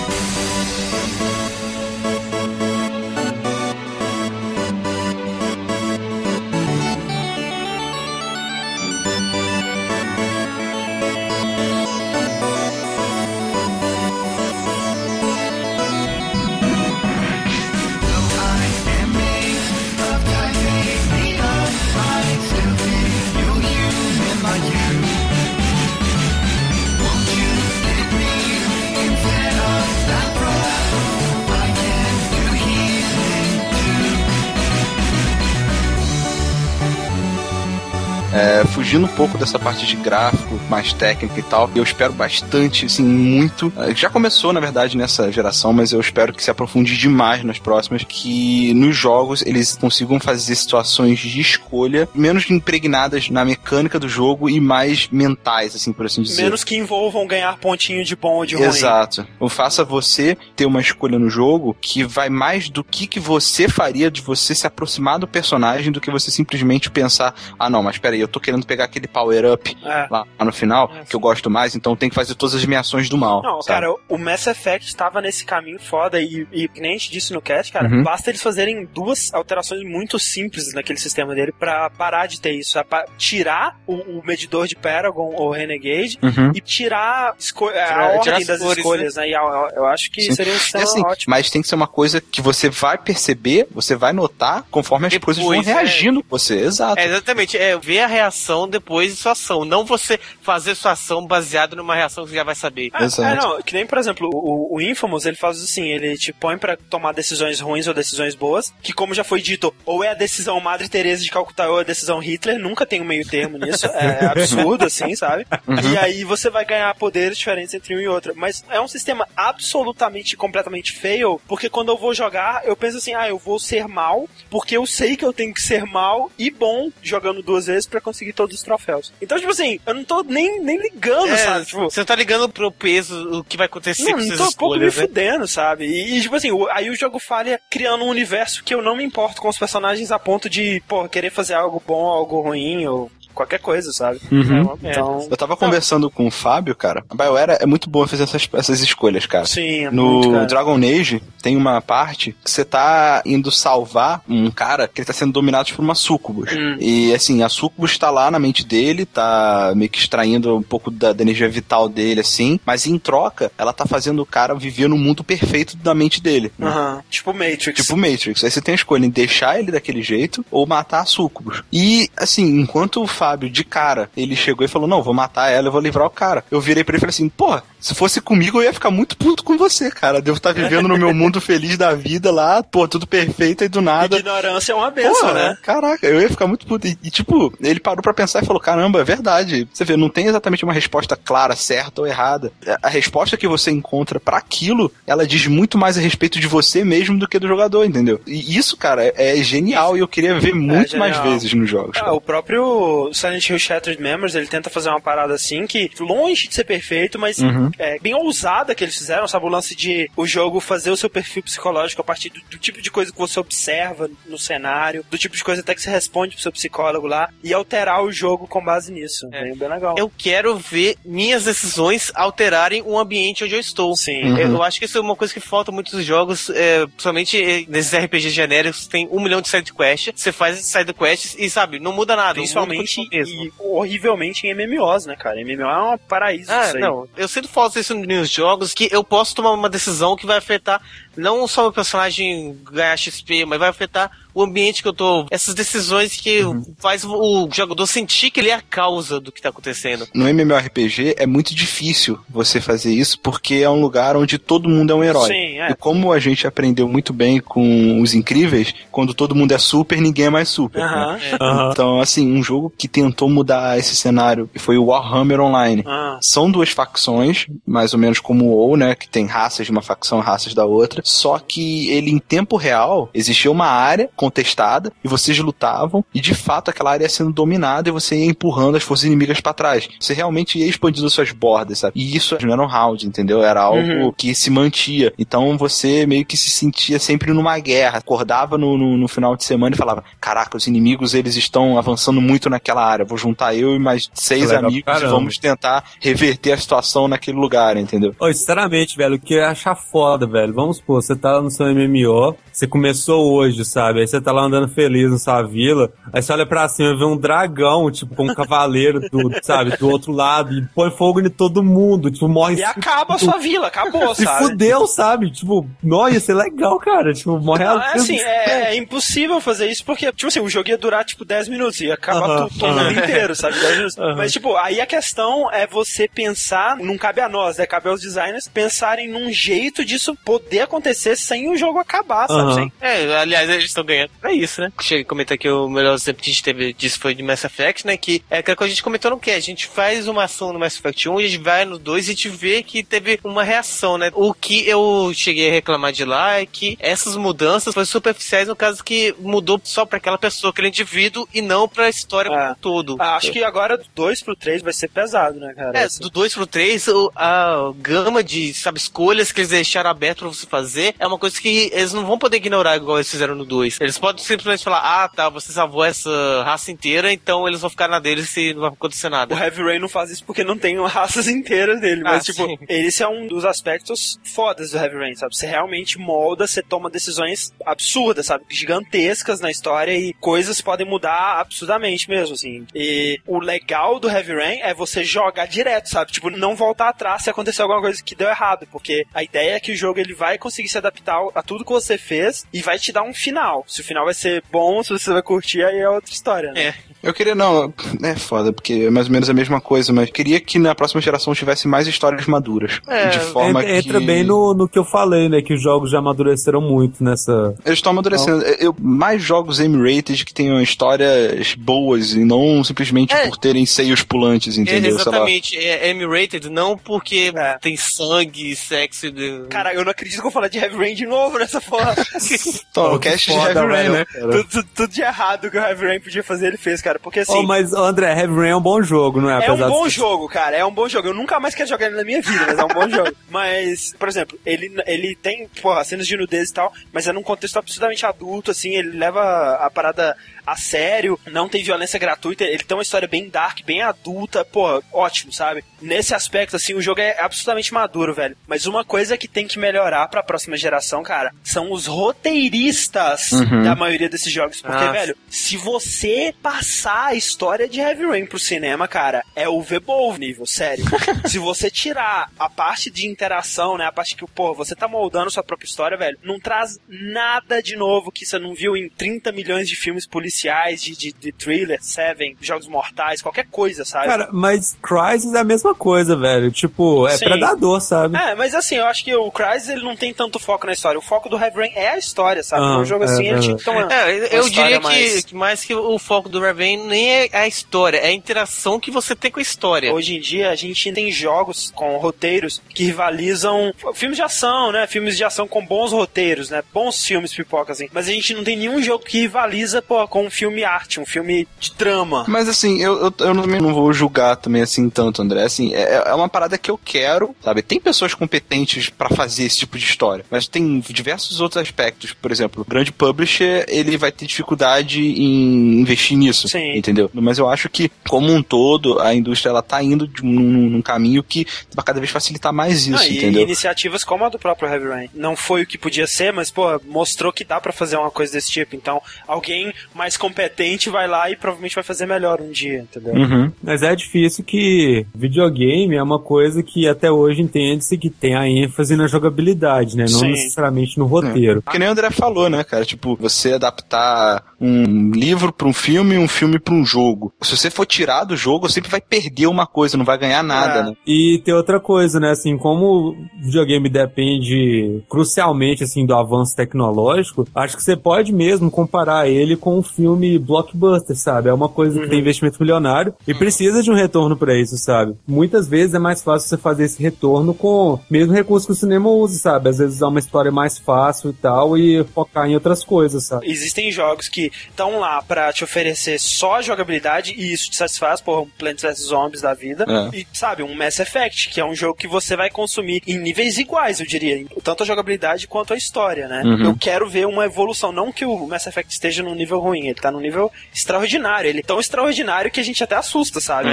Fugindo um pouco dessa parte de gráfico, mais técnica e tal, eu espero bastante, assim, muito. é, Já começou, na verdade, nessa geração, mas eu espero que se aprofunde demais nas próximas, que nos jogos eles consigam fazer situações de escolha menos impregnadas na mecânica do jogo e mais mentais, assim, por assim dizer. Menos que envolvam ganhar pontinho de bom ou de ruim. Exato. Ou faça você ter uma escolha no jogo que vai mais do que, que você faria de você se aproximar do personagem do que você simplesmente pensar, ah não, mas peraí, eu tô querendo pegar aquele power up É. lá no final, que eu gosto mais, então tem que fazer todas as minhas ações do mal. Não, sabe? cara, o Mass Effect estava nesse caminho foda e, e que nem a gente disse no cast, cara, Uhum. basta eles fazerem duas alterações muito simples naquele sistema dele pra parar de ter isso. É pra tirar o, o medidor de Paragon ou Renegade Uhum. e tirar, esco- a Tirar- ordem tirar as das cores, escolhas, né? E eu, eu acho que Sim. seria um É sistema assim, ótimo. mas tem que ser uma coisa que você vai perceber, você vai notar conforme as Depois, coisas vão é. reagindo com você. Exato. É, exatamente, é ver a reação depois de sua ação, não você fazer sua ação baseado numa reação que você já vai saber. É, Exato. é, não, que nem, por exemplo, o, o Infamous, ele faz assim, ele te põe pra tomar decisões ruins ou decisões boas, que como já foi dito, ou é a decisão Madre Teresa de Calcutá ou é a decisão Hitler, nunca tem um meio termo nisso, é absurdo, assim, sabe? Uhum. E aí você vai ganhar poderes diferentes entre um e outro. Mas é um sistema absolutamente, completamente fail, porque quando eu vou jogar, eu penso assim, ah, eu vou ser mal, porque eu sei que eu tenho que ser mal e bom jogando duas vezes pra conseguir todos os troféus. Então, tipo assim, eu não tô nem, nem ligando, É, sabe? Tipo, você não tá ligando pro peso, o que vai acontecer não, com não suas tô um pouco me né? fudendo, sabe? E, e, tipo assim, o- aí o jogo falha criando um universo que eu não me importo com os personagens a ponto de, pô, querer fazer algo bom, algo ruim, ou qualquer coisa, sabe? Uhum. É. Então, Eu tava conversando com o Fábio, cara. A BioWare é muito boa fazer essas, essas escolhas, cara. sim, é No muito, cara. Dragon Age tem uma parte que você tá indo salvar um cara que ele tá sendo dominado por uma sucubus. Hum. E assim, a sucubus tá lá na mente dele, tá meio que extraindo um pouco da, da energia vital dele, assim, mas em troca, ela tá fazendo o cara viver no mundo perfeito da mente dele. né? Aham. Tipo Matrix. Tipo Matrix. Aí você tem a escolha em deixar ele daquele jeito ou matar a Sucubus. E, assim, enquanto o Fábio, de cara, ele chegou e falou: Não, vou matar ela, eu vou livrar o cara. Eu virei pra ele e falei assim: Porra, se fosse comigo eu ia ficar muito puto com você, cara. Devo estar vivendo no meu mundo feliz da vida lá, pô, tudo perfeito e do nada. Ignorância é uma benção, né? Caraca, eu ia ficar muito puto. E, e, tipo, ele parou pra pensar e falou: caramba, é verdade. Você vê, não tem exatamente uma resposta clara, certa ou errada. A- resposta que você encontra pra aquilo, ela diz muito mais a respeito de você mesmo do que do jogador, entendeu? E isso, cara, é, é genial e eu queria ver muito genial. mais vezes nos jogos. Ah, o próprio Silent Hill Shattered Memories, ele tenta fazer uma parada assim que, longe de ser perfeito, mas Uhum. é bem ousada que eles fizeram, sabe? O lance de o jogo fazer o seu perfil psicológico a partir do, do tipo de coisa que você observa no cenário, do tipo de coisa até que você responde pro seu psicólogo lá, e alterar o jogo com base nisso. É. Bem, bem legal. Eu quero ver minhas decisões alterarem o ambiente onde eu estou. Sim. Uhum. Eu acho que isso é uma coisa que falta muito nos jogos, é, principalmente é, nesses RPGs genéricos, tem um milhão de side quests, você faz esses side quests e, sabe, não muda nada. o Principalmente mesmo. e horrivelmente em MMOs, né, cara? MMO é um paraíso Ah, isso não. Eu sinto falta disso nos jogos, que eu posso tomar uma decisão que vai afetar não só o personagem ganhar XP, mas vai afetar o ambiente que eu tô. Essas decisões que Uhum. faz o jogador sentir que ele é a causa do que tá acontecendo. No MMORPG é muito difícil você fazer isso porque é um lugar onde todo mundo é um herói. Sim, é. E como a gente aprendeu muito bem com os incríveis, quando todo mundo é super, ninguém é mais super. né? Aham. Aham. Então, assim, um jogo que tentou mudar esse cenário foi o Warhammer Online. Ah. São duas facções, mais ou menos como o WoW, né? Que tem raças de uma facção, raças da outra. Só que ele, em tempo real, existia uma área contestada e vocês lutavam e, de fato, aquela área ia sendo dominada e você ia empurrando as forças inimigas pra trás. Você realmente ia expandindo suas bordas, sabe? E isso não era um round, entendeu? Era algo Uhum. que se mantia. Então você meio que se sentia sempre numa guerra. Acordava no, no, no final de semana e falava: Caraca, os inimigos eles estão avançando muito naquela área. Vou juntar eu e mais seis Legal amigos e caramba. vamos tentar reverter a situação naquele lugar, entendeu? Ô, sinceramente, velho, o que eu ia achar foda, velho. Vamos você tá no seu MMO, você começou hoje, sabe? Aí você tá lá andando feliz na sua vila, aí você olha pra cima e vê um dragão, tipo, com um cavaleiro, do, sabe, do outro lado, e põe fogo em todo mundo, tipo, morre. E acaba a sua vila, acabou, Se sabe? fudeu, sabe? Tipo, ia ser legal, cara. Tipo, morre Não, a é assim, é, é impossível fazer isso porque, tipo assim, o jogo ia durar tipo 10 minutos, ia acabar Aham, tu- todo mundo aham. inteiro, sabe? 10 minutos. Aham. Mas, tipo, aí a questão é você pensar, não cabe a nós, né? Cabe aos designers pensarem num jeito disso poder acontecer sem o jogo acabar, sabe? Aham. Sem- É, aliás, eles estão ganhando pra isso, né? Chega a comentar que o melhor exemplo que a gente teve disso foi de Mass Effect, né? Que é aquela coisa que a gente comentou no que? A gente faz uma ação no Mass Effect 1 e a gente vai no 2 e a gente vê que teve uma reação, né? O que eu cheguei a reclamar de lá é que essas mudanças foram superficiais no caso que mudou só pra aquela pessoa, aquele indivíduo e não pra história É. como um todo. Ah, acho que agora do 2 pro 3 vai ser pesado, né, cara? É, do 2 pro 3, o- a gama de, sabe, escolhas que eles deixaram aberto pra você fazer é uma coisa que eles não vão poder ignorar igual eles fizeram no 2. Eles podem simplesmente falar, ah, tá, você salvou essa raça inteira, então eles vão ficar na deles e não vai acontecer nada. O Heavy Rain não faz isso porque não tem raças inteiras dele, Ah, mas, tipo, sim. esse é um dos aspectos fodas do Heavy Rain, sabe? Você realmente molda, você toma decisões absurdas, sabe? Gigantescas na história e coisas podem mudar absurdamente mesmo, assim. E o legal do Heavy Rain é você jogar direto, sabe? Tipo, não voltar atrás se acontecer alguma coisa que deu errado, porque a ideia é que o jogo ele vai conseguir se adaptar a tudo que você fez e vai te dar um final. Se o final vai ser bom, se você vai curtir, aí é outra história, né? É. Eu queria, não, é foda, porque é mais ou menos a mesma coisa, mas queria que na próxima geração tivesse mais histórias maduras. É, de forma entra, entra que... bem no, no que eu falei, né? Que os jogos já amadureceram muito nessa. Eles estão amadurecendo. Eu, mais jogos M-rated que tenham histórias boas e não simplesmente É. por terem seios pulantes, É, entendeu? Lá. exatamente, é M-rated, não porque É. tem sangue, sexo. de- Cara, eu não acredito que eu vou falar de Heavy Rain de novo nessa porra. Então, Oh, o cast de Heavy Rain, né, tudo, tudo de errado que o Heavy Rain podia fazer, ele fez, cara. Porque assim. Oh, mas André, Heavy Rain é um bom jogo, não é? É um bom de- jogo, cara. É um bom jogo. Eu nunca mais quero jogar ele na minha vida, mas é um bom jogo. Mas, por exemplo, ele, ele tem, porra, cenas de nudez e tal, mas é num contexto absurdamente adulto, assim. Ele leva a parada a sério, não tem violência gratuita. Ele tem uma história bem dark, bem adulta. Pô, ótimo, sabe? Nesse aspecto, assim, o jogo é absolutamente maduro, velho. Mas uma coisa que tem que melhorar pra próxima geração, cara, são os roteiristas Uhum. da maioria desses jogos. Porque, Ah. velho, se você passar a história de Heavy Rain pro cinema, cara, é o V-Bowl nível, sério. se você tirar a parte de interação, né, a parte que, pô, você tá moldando sua própria história, velho, não traz nada de novo que você não viu em 30 milhões de filmes policiais, de, de, de thriller, Seven, Jogos Mortais, qualquer coisa, sabe? Cara, mas Crysis é a mesma coisa, velho. Tipo, é Sim. predador, sabe? É, mas assim, eu acho que o Crysis ele não tem tanto foco na história. O foco do Heavy Rain é a história, sabe? Ah, um jogo é assim, ele verdade. tinha que uma, É, eu diria mais- que mais que o foco do Raven nem é a história, é a interação que você tem com a história. Hoje em dia a gente tem jogos com roteiros que rivalizam filmes de ação, né? Filmes de ação com bons roteiros, né? Bons filmes pipoca, assim. Mas a gente não tem nenhum jogo que rivaliza, pô, com um filme arte, um filme de drama. Mas assim, eu, eu, eu não, não vou julgar também assim tanto, André. Assim, é, é uma parada que eu quero, sabe? Tem pessoas competentes pra fazer esse tipo de história, mas tem diversos outros aspectos. Por exemplo, o grande publisher, ele vai ter dificuldade em investir nisso, Sim. entendeu? Mas eu acho que, como um todo, a indústria ela tá indo de um- num, caminho que vai cada vez facilitar mais isso, Ah, e entendeu? iniciativas como a do próprio Heavy Rain. Não foi o que podia ser, mas, pô, mostrou que dá pra fazer uma coisa desse tipo. Então, alguém mais competente vai lá e provavelmente vai fazer melhor um dia, entendeu? Uhum. Mas é difícil que videogame é uma coisa que até hoje entende-se que tem a ênfase na jogabilidade, né? Não Sim. necessariamente no roteiro. Que nem o André falou, né, cara? Tipo, você adaptar um livro pra um filme e um filme pra um jogo. Se você for tirar do jogo, você sempre vai perder uma coisa, não vai ganhar nada, É. né? E tem outra coisa, né? Assim, como o videogame depende crucialmente assim do avanço tecnológico, acho que você pode mesmo comparar ele com um filme blockbuster, sabe? É uma coisa que tem investimento milionário e precisa de um retorno pra isso, sabe? Muitas vezes é mais fácil você fazer esse retorno com o mesmo recurso que o cinema usa, sabe? Às vezes usar uma história mais fácil e tal e focar em outras coisas, sabe? Existem jogos que estão lá pra te oferecer só jogabilidade e isso te satisfaz, porra, um Plants vs Zombies da vida. É. E, sabe, um Mass Effect, que é um jogo que você vai consumir em níveis iguais, eu diria. Tanto a jogabilidade quanto a história, né? Uhum. Eu quero ver uma evolução. Não que o Mass Effect esteja num nível ruim, ele tá num nível extraordinário. Ele é tão extraordinário que a gente até assusta, sabe?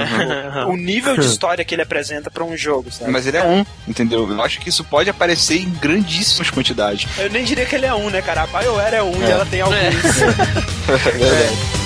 O, o nível de história que ele apresenta pra um jogo, sabe? Mas ele é um, entendeu? Eu acho que isso pode aparecer em grandíssimas quantidades. Eu nem diria que ele é um, né, cara? A BioWare é um e ela tem alguns.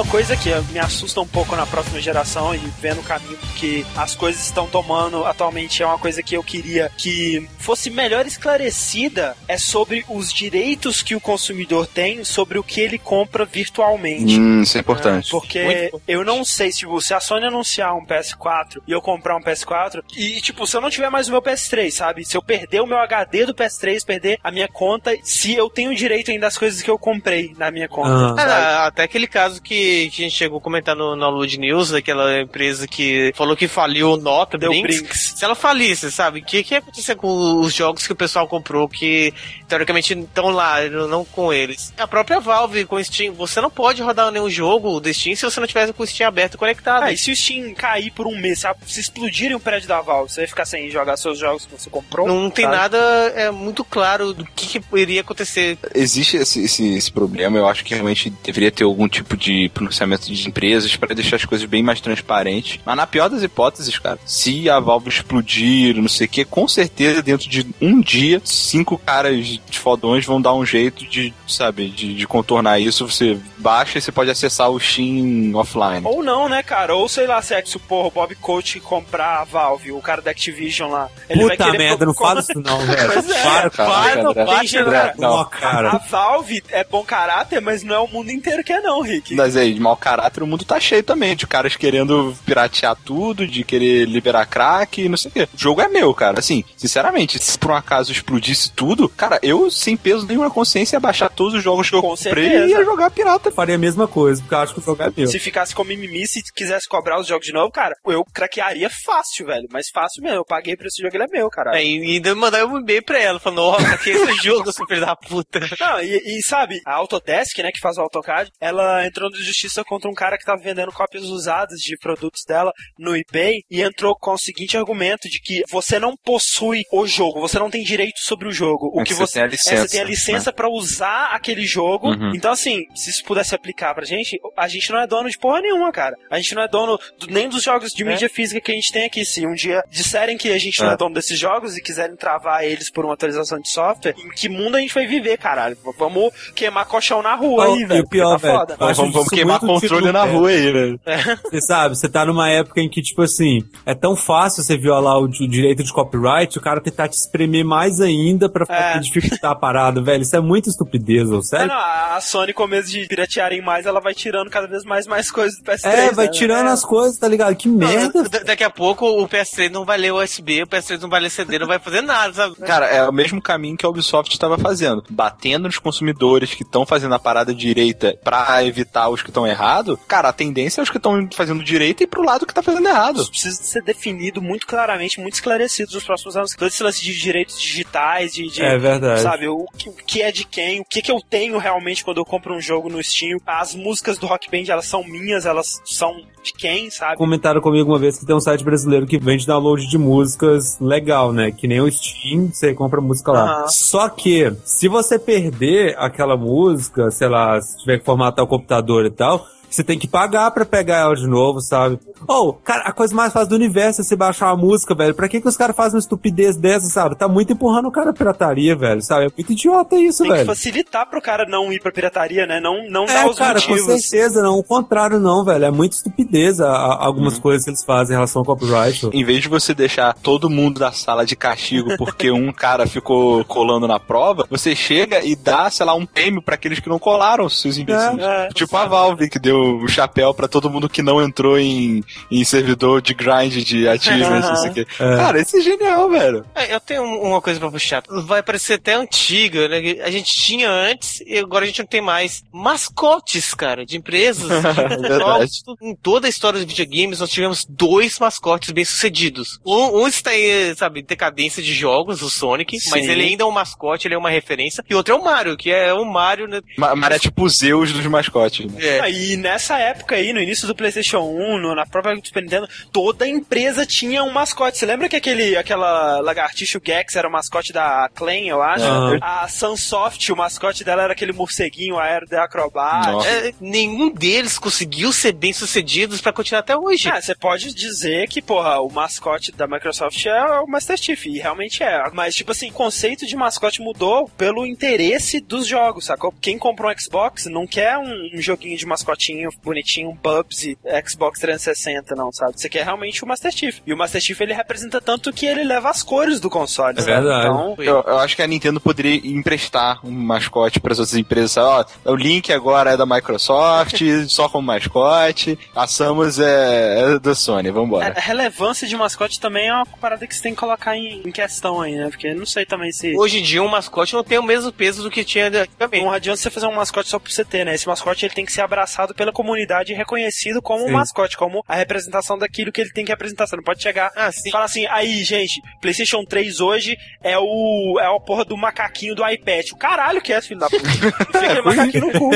Uma coisa que me assusta um pouco na próxima geração e vendo o caminho que as coisas estão tomando atualmente é uma coisa que eu queria que fosse melhor esclarecida é sobre os direitos que o consumidor tem sobre o que ele compra virtualmente. Hum, isso é importante. Porque Muito eu não sei se, se a Sony anunciar um PS4 e eu comprar um PS4 e, tipo, se eu não tiver mais o meu PS3, sabe? Se eu perder o meu HD do PS3, perder a minha conta, se eu tenho direito ainda às coisas que eu comprei na minha conta. Ah. Ah, até aquele caso que, que a gente chegou a comentar no, no Lud News, daquela empresa que falou que faliu o Nota, Deu Brinks. brinks. Se ela falisse, sabe? O que, que ia acontecer com os jogos que o pessoal comprou que teoricamente estão lá, não com eles? A própria Valve com o Steam, você não pode rodar nenhum jogo do Steam se você não tiver com o Steam aberto e conectado. Ah, e se o Steam cair por um mês, sabe? se explodirem o prédio da Valve, você vai ficar sem jogar seus jogos que você comprou? não tem sabe? nada é, muito claro do que, que iria acontecer. Existe esse, esse, esse problema, eu acho que realmente deveria ter algum tipo de pronunciamento de empresas para deixar as coisas bem mais transparentes. Mas na pior das hipóteses, cara, se a Valve explodir, não sei o que, com certeza dentro de um dia, cinco caras de fodões vão dar um jeito de, sabe, de, de contornar isso. Você baixa e você pode acessar o Steam offline. Ou não, né, cara? Ou sei lá, se é que se o Bob Coach comprar a Valve, o cara da Activision lá. Ele vai Puta querer merda, não fala isso não, velho. Pois é. Para, Caraca, para. Gente, André, cara, não. Ó, A cara. Valve é bom caráter, mas não é o mundo inteiro que é, não, Rick. Mas aí, de mau caráter, o mundo tá cheio também, de caras querendo piratear tudo, de querer liberar crack e não sei o quê. O jogo é meu, cara. Assim, sinceramente, se por um acaso explodisse tudo, cara, eu, sem peso nenhum na consciência, ia baixar todos os jogos que eu Com comprei certeza. e ia jogar pirata. Eu faria a mesma coisa, porque eu acho que o jogo é meu. Se ficasse com mimimi, se quisesse cobrar os jogos de novo, cara, eu craquearia fácil, velho. Mas fácil mesmo. Eu paguei pra esse jogo, ele é meu, cara. É, e ainda mandar um e-mail pra ela, falando, ó, que esse jogo, seu filho da puta. Não, e, e sabe, a Autodesk, né, que faz o AutoCAD, ela entrou na justiça contra um cara que tava vendendo cópias usadas de produtos dela no eBay e entrou com o seguinte argumento de que você não possui o jogo, você não tem direito sobre o jogo. O É que que você você tem a é, licença, você tem a licença pra usar aquele jogo. Uhum. Então assim, se isso pudesse aplicar pra gente, a gente não é dono de porra nenhuma, cara. A gente não é dono do- nem dos jogos de mídia física que a gente tem aqui. Se um dia disserem que a gente não É. é dono desses jogos e quiserem travar eles por uma atualização de software, em que mundo a gente vai viver, caralho? Vamos queimar colchão na rua Oh, aí, e velho. o pior, tá velho, acho Vamos, vamos queimar controle na rua aí, né? Você sabe, você tá numa época em que, tipo assim, é tão fácil você violar o di- direito de copyright, o cara tentar te espremer mais ainda pra É. dificultar a parada, velho. Isso é muita estupidez, Não, sério? não, a a Sony, com medo de piratearem mais, ela vai tirando cada vez mais mais coisas do PS3. É, vai né? tirando É. as coisas, tá ligado? Que merda. Da- daqui a pouco o PS3 não vai ler USB, o PS3 não vai ler CD, não vai fazer nada, sabe? Cara, é o mesmo caminho que a Ubisoft estava fazendo. Batendo nos consumidores que estão fazendo a parada direita pra evitar os que estão errados. Cara, a tendência é os que estão fazendo direita e pro lado que tá fazendo errado. Isso precisa ser definido muito claramente, muito esclarecido nos próximos anos. Todo esse lance de direitos digitais, de, de É verdade. sabe, o que, o que é de quem, o que, que eu tenho realmente quando eu compro um jogo no Steam. As músicas do Rock Band, elas são minhas, elas são de quem, sabe? Comentaram comigo uma vez que tem um site brasileiro que vende download de músicas legal, né? Que nem o Steam, você compra música lá. Só que, se você perder aquela música, sei lá, se tiver que formatar o computador e tal, você tem que pagar pra pegar ela de novo, sabe? Ou, cara, a coisa mais fácil do universo é você baixar uma música, velho. Pra que, que os caras fazem uma estupidez dessa, sabe? Tá muito empurrando o cara à pirataria, velho, sabe? É muito idiota isso, Tem que velho. facilitar pro cara não ir pra pirataria, né? Não, não dar É, os cara, com motivos. certeza, não. O contrário, não, velho. É muito estupidez a- a- algumas Uhum. coisas que eles fazem em relação ao copyright. Em vez de você deixar todo mundo da sala de castigo porque um cara ficou colando na prova, você chega e dá, sei lá, um prêmio pra aqueles que não colaram, seus imbecis. É, Tipo a Valve, que deu o chapéu pra todo mundo que não entrou em, em servidor de grind de achievements, não sei o quê. É. Cara, isso é genial, velho. É, eu tenho um- uma coisa pra puxar. Vai parecer até antiga, né? A gente tinha antes e agora a gente não tem mais. Mascotes, cara, de empresas. jogos. Em toda a história dos videogames, nós tivemos dois mascotes bem sucedidos. Um, um está em, sabe, decadência de jogos, o Sonic, mas Sim. ele ainda é um mascote, ele é uma referência. E outro é o Mario, que é o Mario, né? Ma- Mas é tipo o Zeus dos mascotes. né? É. Ah, E nessa época aí, no início do PlayStation 1, no, na própria própria Super Nintendo, toda empresa tinha um mascote. Você lembra que aquele, aquela lagartixa o Gex era o mascote da Clan, eu acho? Aham. A Sunsoft, o mascote dela era aquele morceguinho aéreo de acrobate. Nossa. É, nenhum deles conseguiu ser bem sucedidos pra continuar até hoje. Ah, você pode dizer que, porra, o mascote da Microsoft é o Master Chief, e realmente é. Mas, tipo assim, o conceito de mascote mudou pelo interesse dos jogos, sacou? Quem comprou um Xbox não quer um, um joguinho de mascotinho bonitinho, um Bubsy, Xbox 360, não, sabe? Você quer realmente o Master Chief. E o Master Chief, ele representa tanto que ele leva as cores do console, É sabe? verdade. Então, Eu, eu acho que a Nintendo poderia emprestar um mascote para as outras empresas. Ó, o Link agora é da Microsoft, só como mascote. A Samus é, é da Sony, vambora. a relevância de mascote também é uma parada que você tem que colocar em, em questão aí, né? Porque eu não sei também se... Hoje em dia, um mascote não tem o mesmo peso do que tinha antigamente. Não adianta você fazer um mascote só pra você ter, né? Esse mascote ele tem que ser abraçado pela comunidade e reconhecido como um Sim. mascote, como a representação daquilo que ele tem que representar. Você não pode chegar Ah, e sim. falar assim, aí, gente, PlayStation 3 hoje é o é a porra do macaquinho do iPad. O caralho que é, esse filho da puta. Enfia aquele macaquinho no cu.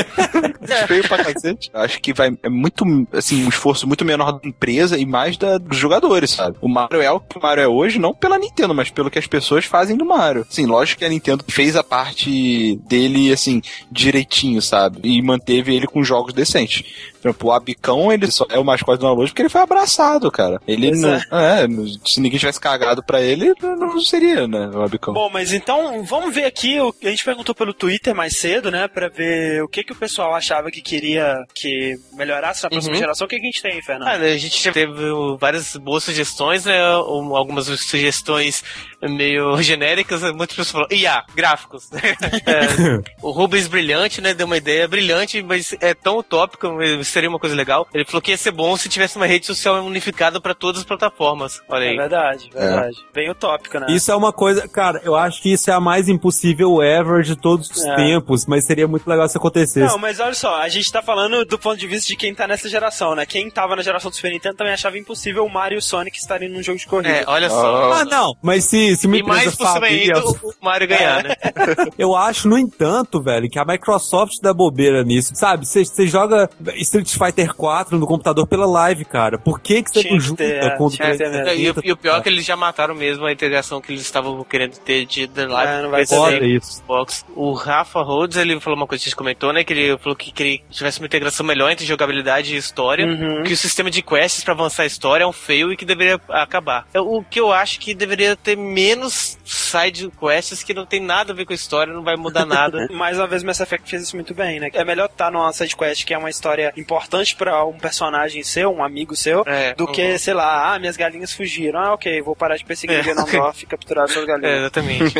Feio pra cacete. Acho que vai é muito, assim, um esforço muito menor da empresa e mais da, dos jogadores, sabe? O Mario é o que o Mario é hoje, não pela Nintendo, mas pelo que as pessoas fazem do Mario. Sim, lógico que a Nintendo fez a parte dele, assim, direitinho, sabe? E manteve ele com jogos decentes. Por exemplo, o Abicão, ele só é o mascote do download porque ele foi abraçado, cara. Ele Pois não. é. É, se ninguém tivesse cagado pra ele, não seria, né, o Abicão. Bom, mas então vamos ver aqui. A gente perguntou pelo Twitter mais cedo, né? Pra ver o que, que o pessoal achava que queria que melhorasse na próxima Uhum. geração. O que, que a gente tem, Fernando? Ah, a gente teve várias boas sugestões, né? um- Algumas sugestões meio genéricas, né, muitas pessoas falaram, IA, gráficos. É, o Rubens Brilhante, né? Deu uma ideia brilhante, mas é tão utópico, seria uma coisa legal. Ele falou que ia ser bom se tivesse uma rede social unificada pra todas as plataformas. Olha É aí. verdade, verdade. Bem utópico, né? Isso é uma coisa, cara, eu acho que isso é a mais impossível ever de todos os É. tempos, mas seria muito legal se acontecesse. Não, mas olha só, a gente tá falando do ponto de vista de quem tá nessa geração, né? Quem tava na geração do Super Nintendo também achava impossível o Mario e o Sonic estarem num jogo de corrida. É, olha só. Ah, não, mas se, se uma E mais empresa por cima faria, ainda, o Mario ganhar, né? eu acho, no entanto, velho, que a Microsoft dá bobeira nisso, sabe? Você joga Street Fighter 4 no computador pela live, cara. Por que que você Tinha não junta ter, é, com o mesmo. E, o- e o pior é que eles já mataram mesmo a integração que eles estavam querendo ter de The Live É, não vai Foda isso. Xbox. O Rafa Rhodes, ele falou uma coisa que a gente comentou, né? Que ele falou que queria que tivesse uma integração melhor entre jogabilidade e história. Uhum. Que o sistema de quests pra avançar a história é um feio e que deveria acabar. Eu- O que eu acho que deveria ter menos side quests que não tem nada a ver com a história, não vai mudar nada. Mais uma vez, Mass Effect fez isso muito bem, né? É melhor estar numa side quest que é uma história importante pra um personagem seu, um amigo seu, É, do que, sei lá, ah, minhas galinhas fugiram. Ah, ok, vou parar de perseguir É. o Ganondorf e capturar suas É, galinhas. exatamente.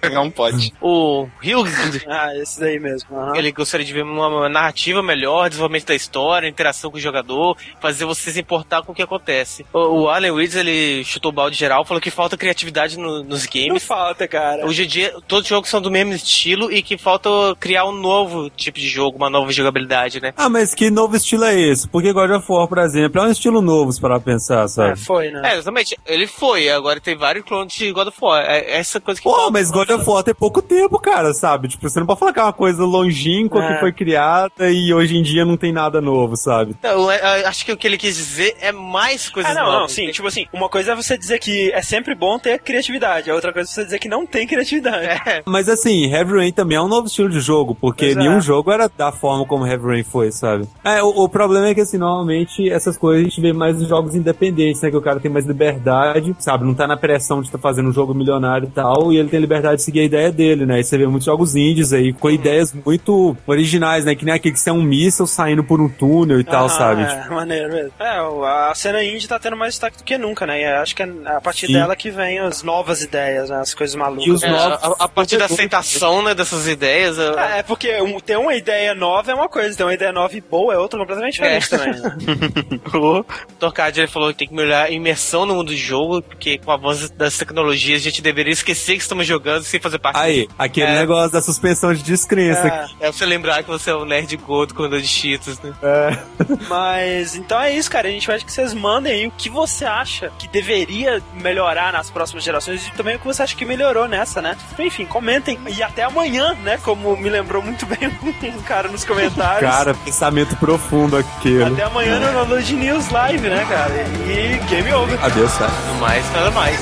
Pegar um pote. o Hugh Ah, esse daí mesmo. aham. Ele gostaria de ver uma narrativa melhor, desenvolvimento da história, interação com o jogador, fazer você se importar com o que acontece. O, o Allen Reeds, ele chutou o balde geral, falou que falta criatividade no- nos Não games. falta, cara. Hoje em dia, todos os jogos são do mesmo estilo e que falta criar um novo tipo de jogo, uma nova jogabilidade, né? Ah, mas que novo estilo é esse? Porque God of War, por exemplo, é um estilo novo, se parar pra pensar, É, sabe? foi, né? É, exatamente. Ele foi, agora tem vários clones de God of War. É essa coisa que Pô, mas God of War tem pouco tempo, cara, sabe? Tipo, você não pode falar que é uma coisa longínqua É. que foi criada e hoje em dia não tem nada novo, sabe? Não, eu- eu acho que o que ele quis dizer é mais coisas Ah, não, novas. não, sim, tipo assim, uma coisa é você dizer que é sempre bom ter criatividade, a outra coisa é você dizer que não tem criatividade. É, Mas assim, Heavy Rain também é um novo estilo de jogo, porque Pois é. nenhum jogo era da forma como Heavy Rain foi, sabe? É, o, o problema é que assim, normalmente essas coisas a gente vê mais em jogos independentes, né? Que o cara tem mais liberdade, sabe? Não tá na pressão de estar fazendo um jogo milionário e tal, e ele tem liberdade de seguir a ideia dele, né? E você vê muitos jogos indies aí com ideias muito originais, né? Que nem aquele que você é um míssel saindo por um túnel e tal, Ah, sabe? É, maneiro mesmo. É, a cena indie tá tendo mais destaque do que nunca, né? E acho que é a partir Sim. dela que vem as novas ideias, né? As coisas malucas. E os é, novos a, a partir da aceitação né, dessas ideias. eu- É, é porque ter uma ideia nova é uma coisa, ter uma ideia nova e boa é outra completamente diferente É. também. Né? O Torcad ele falou que tem que melhorar a imersão no mundo do jogo, porque com o avanço das tecnologias a gente deveria esquecer que estamos jogando sem fazer parte Aí, aquele É. negócio da suspensão de descrença. É, É você lembrar que você é um nerd gordo com de cheetos, né? mas então é isso, cara. A gente vai que vocês mandem aí o que você acha que deveria melhorar nas próximas gerações e também o que você acha que melhorou nessa, né? Enfim, comentem. E até amanhã, né? Como me lembrou muito bem um cara nos comentários. Cara, pensamento profundo aquilo. Até amanhã no Download News Live, né, cara? E game over. Adeus, Sá. No mais, nada mais.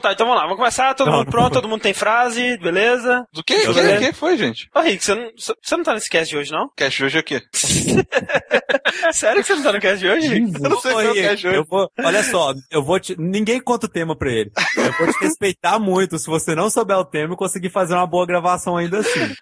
Tá, então vamos lá, vamos começar, todo Não, mundo não. pronto, todo mundo tem frase, beleza? Do que? O que, que foi, gente? Ô Rick, você não, você não tá nesse cast de hoje, não? Cash de hoje é o quê? Sério que você não tá no cast de hoje, Rick? Eu não sei Ô, o que é o Rick, cash de hoje. eu vou, olha só, eu vou te, ninguém conta o tema pra ele. Eu vou te respeitar muito se você não souber o tema e conseguir fazer uma boa gravação ainda assim.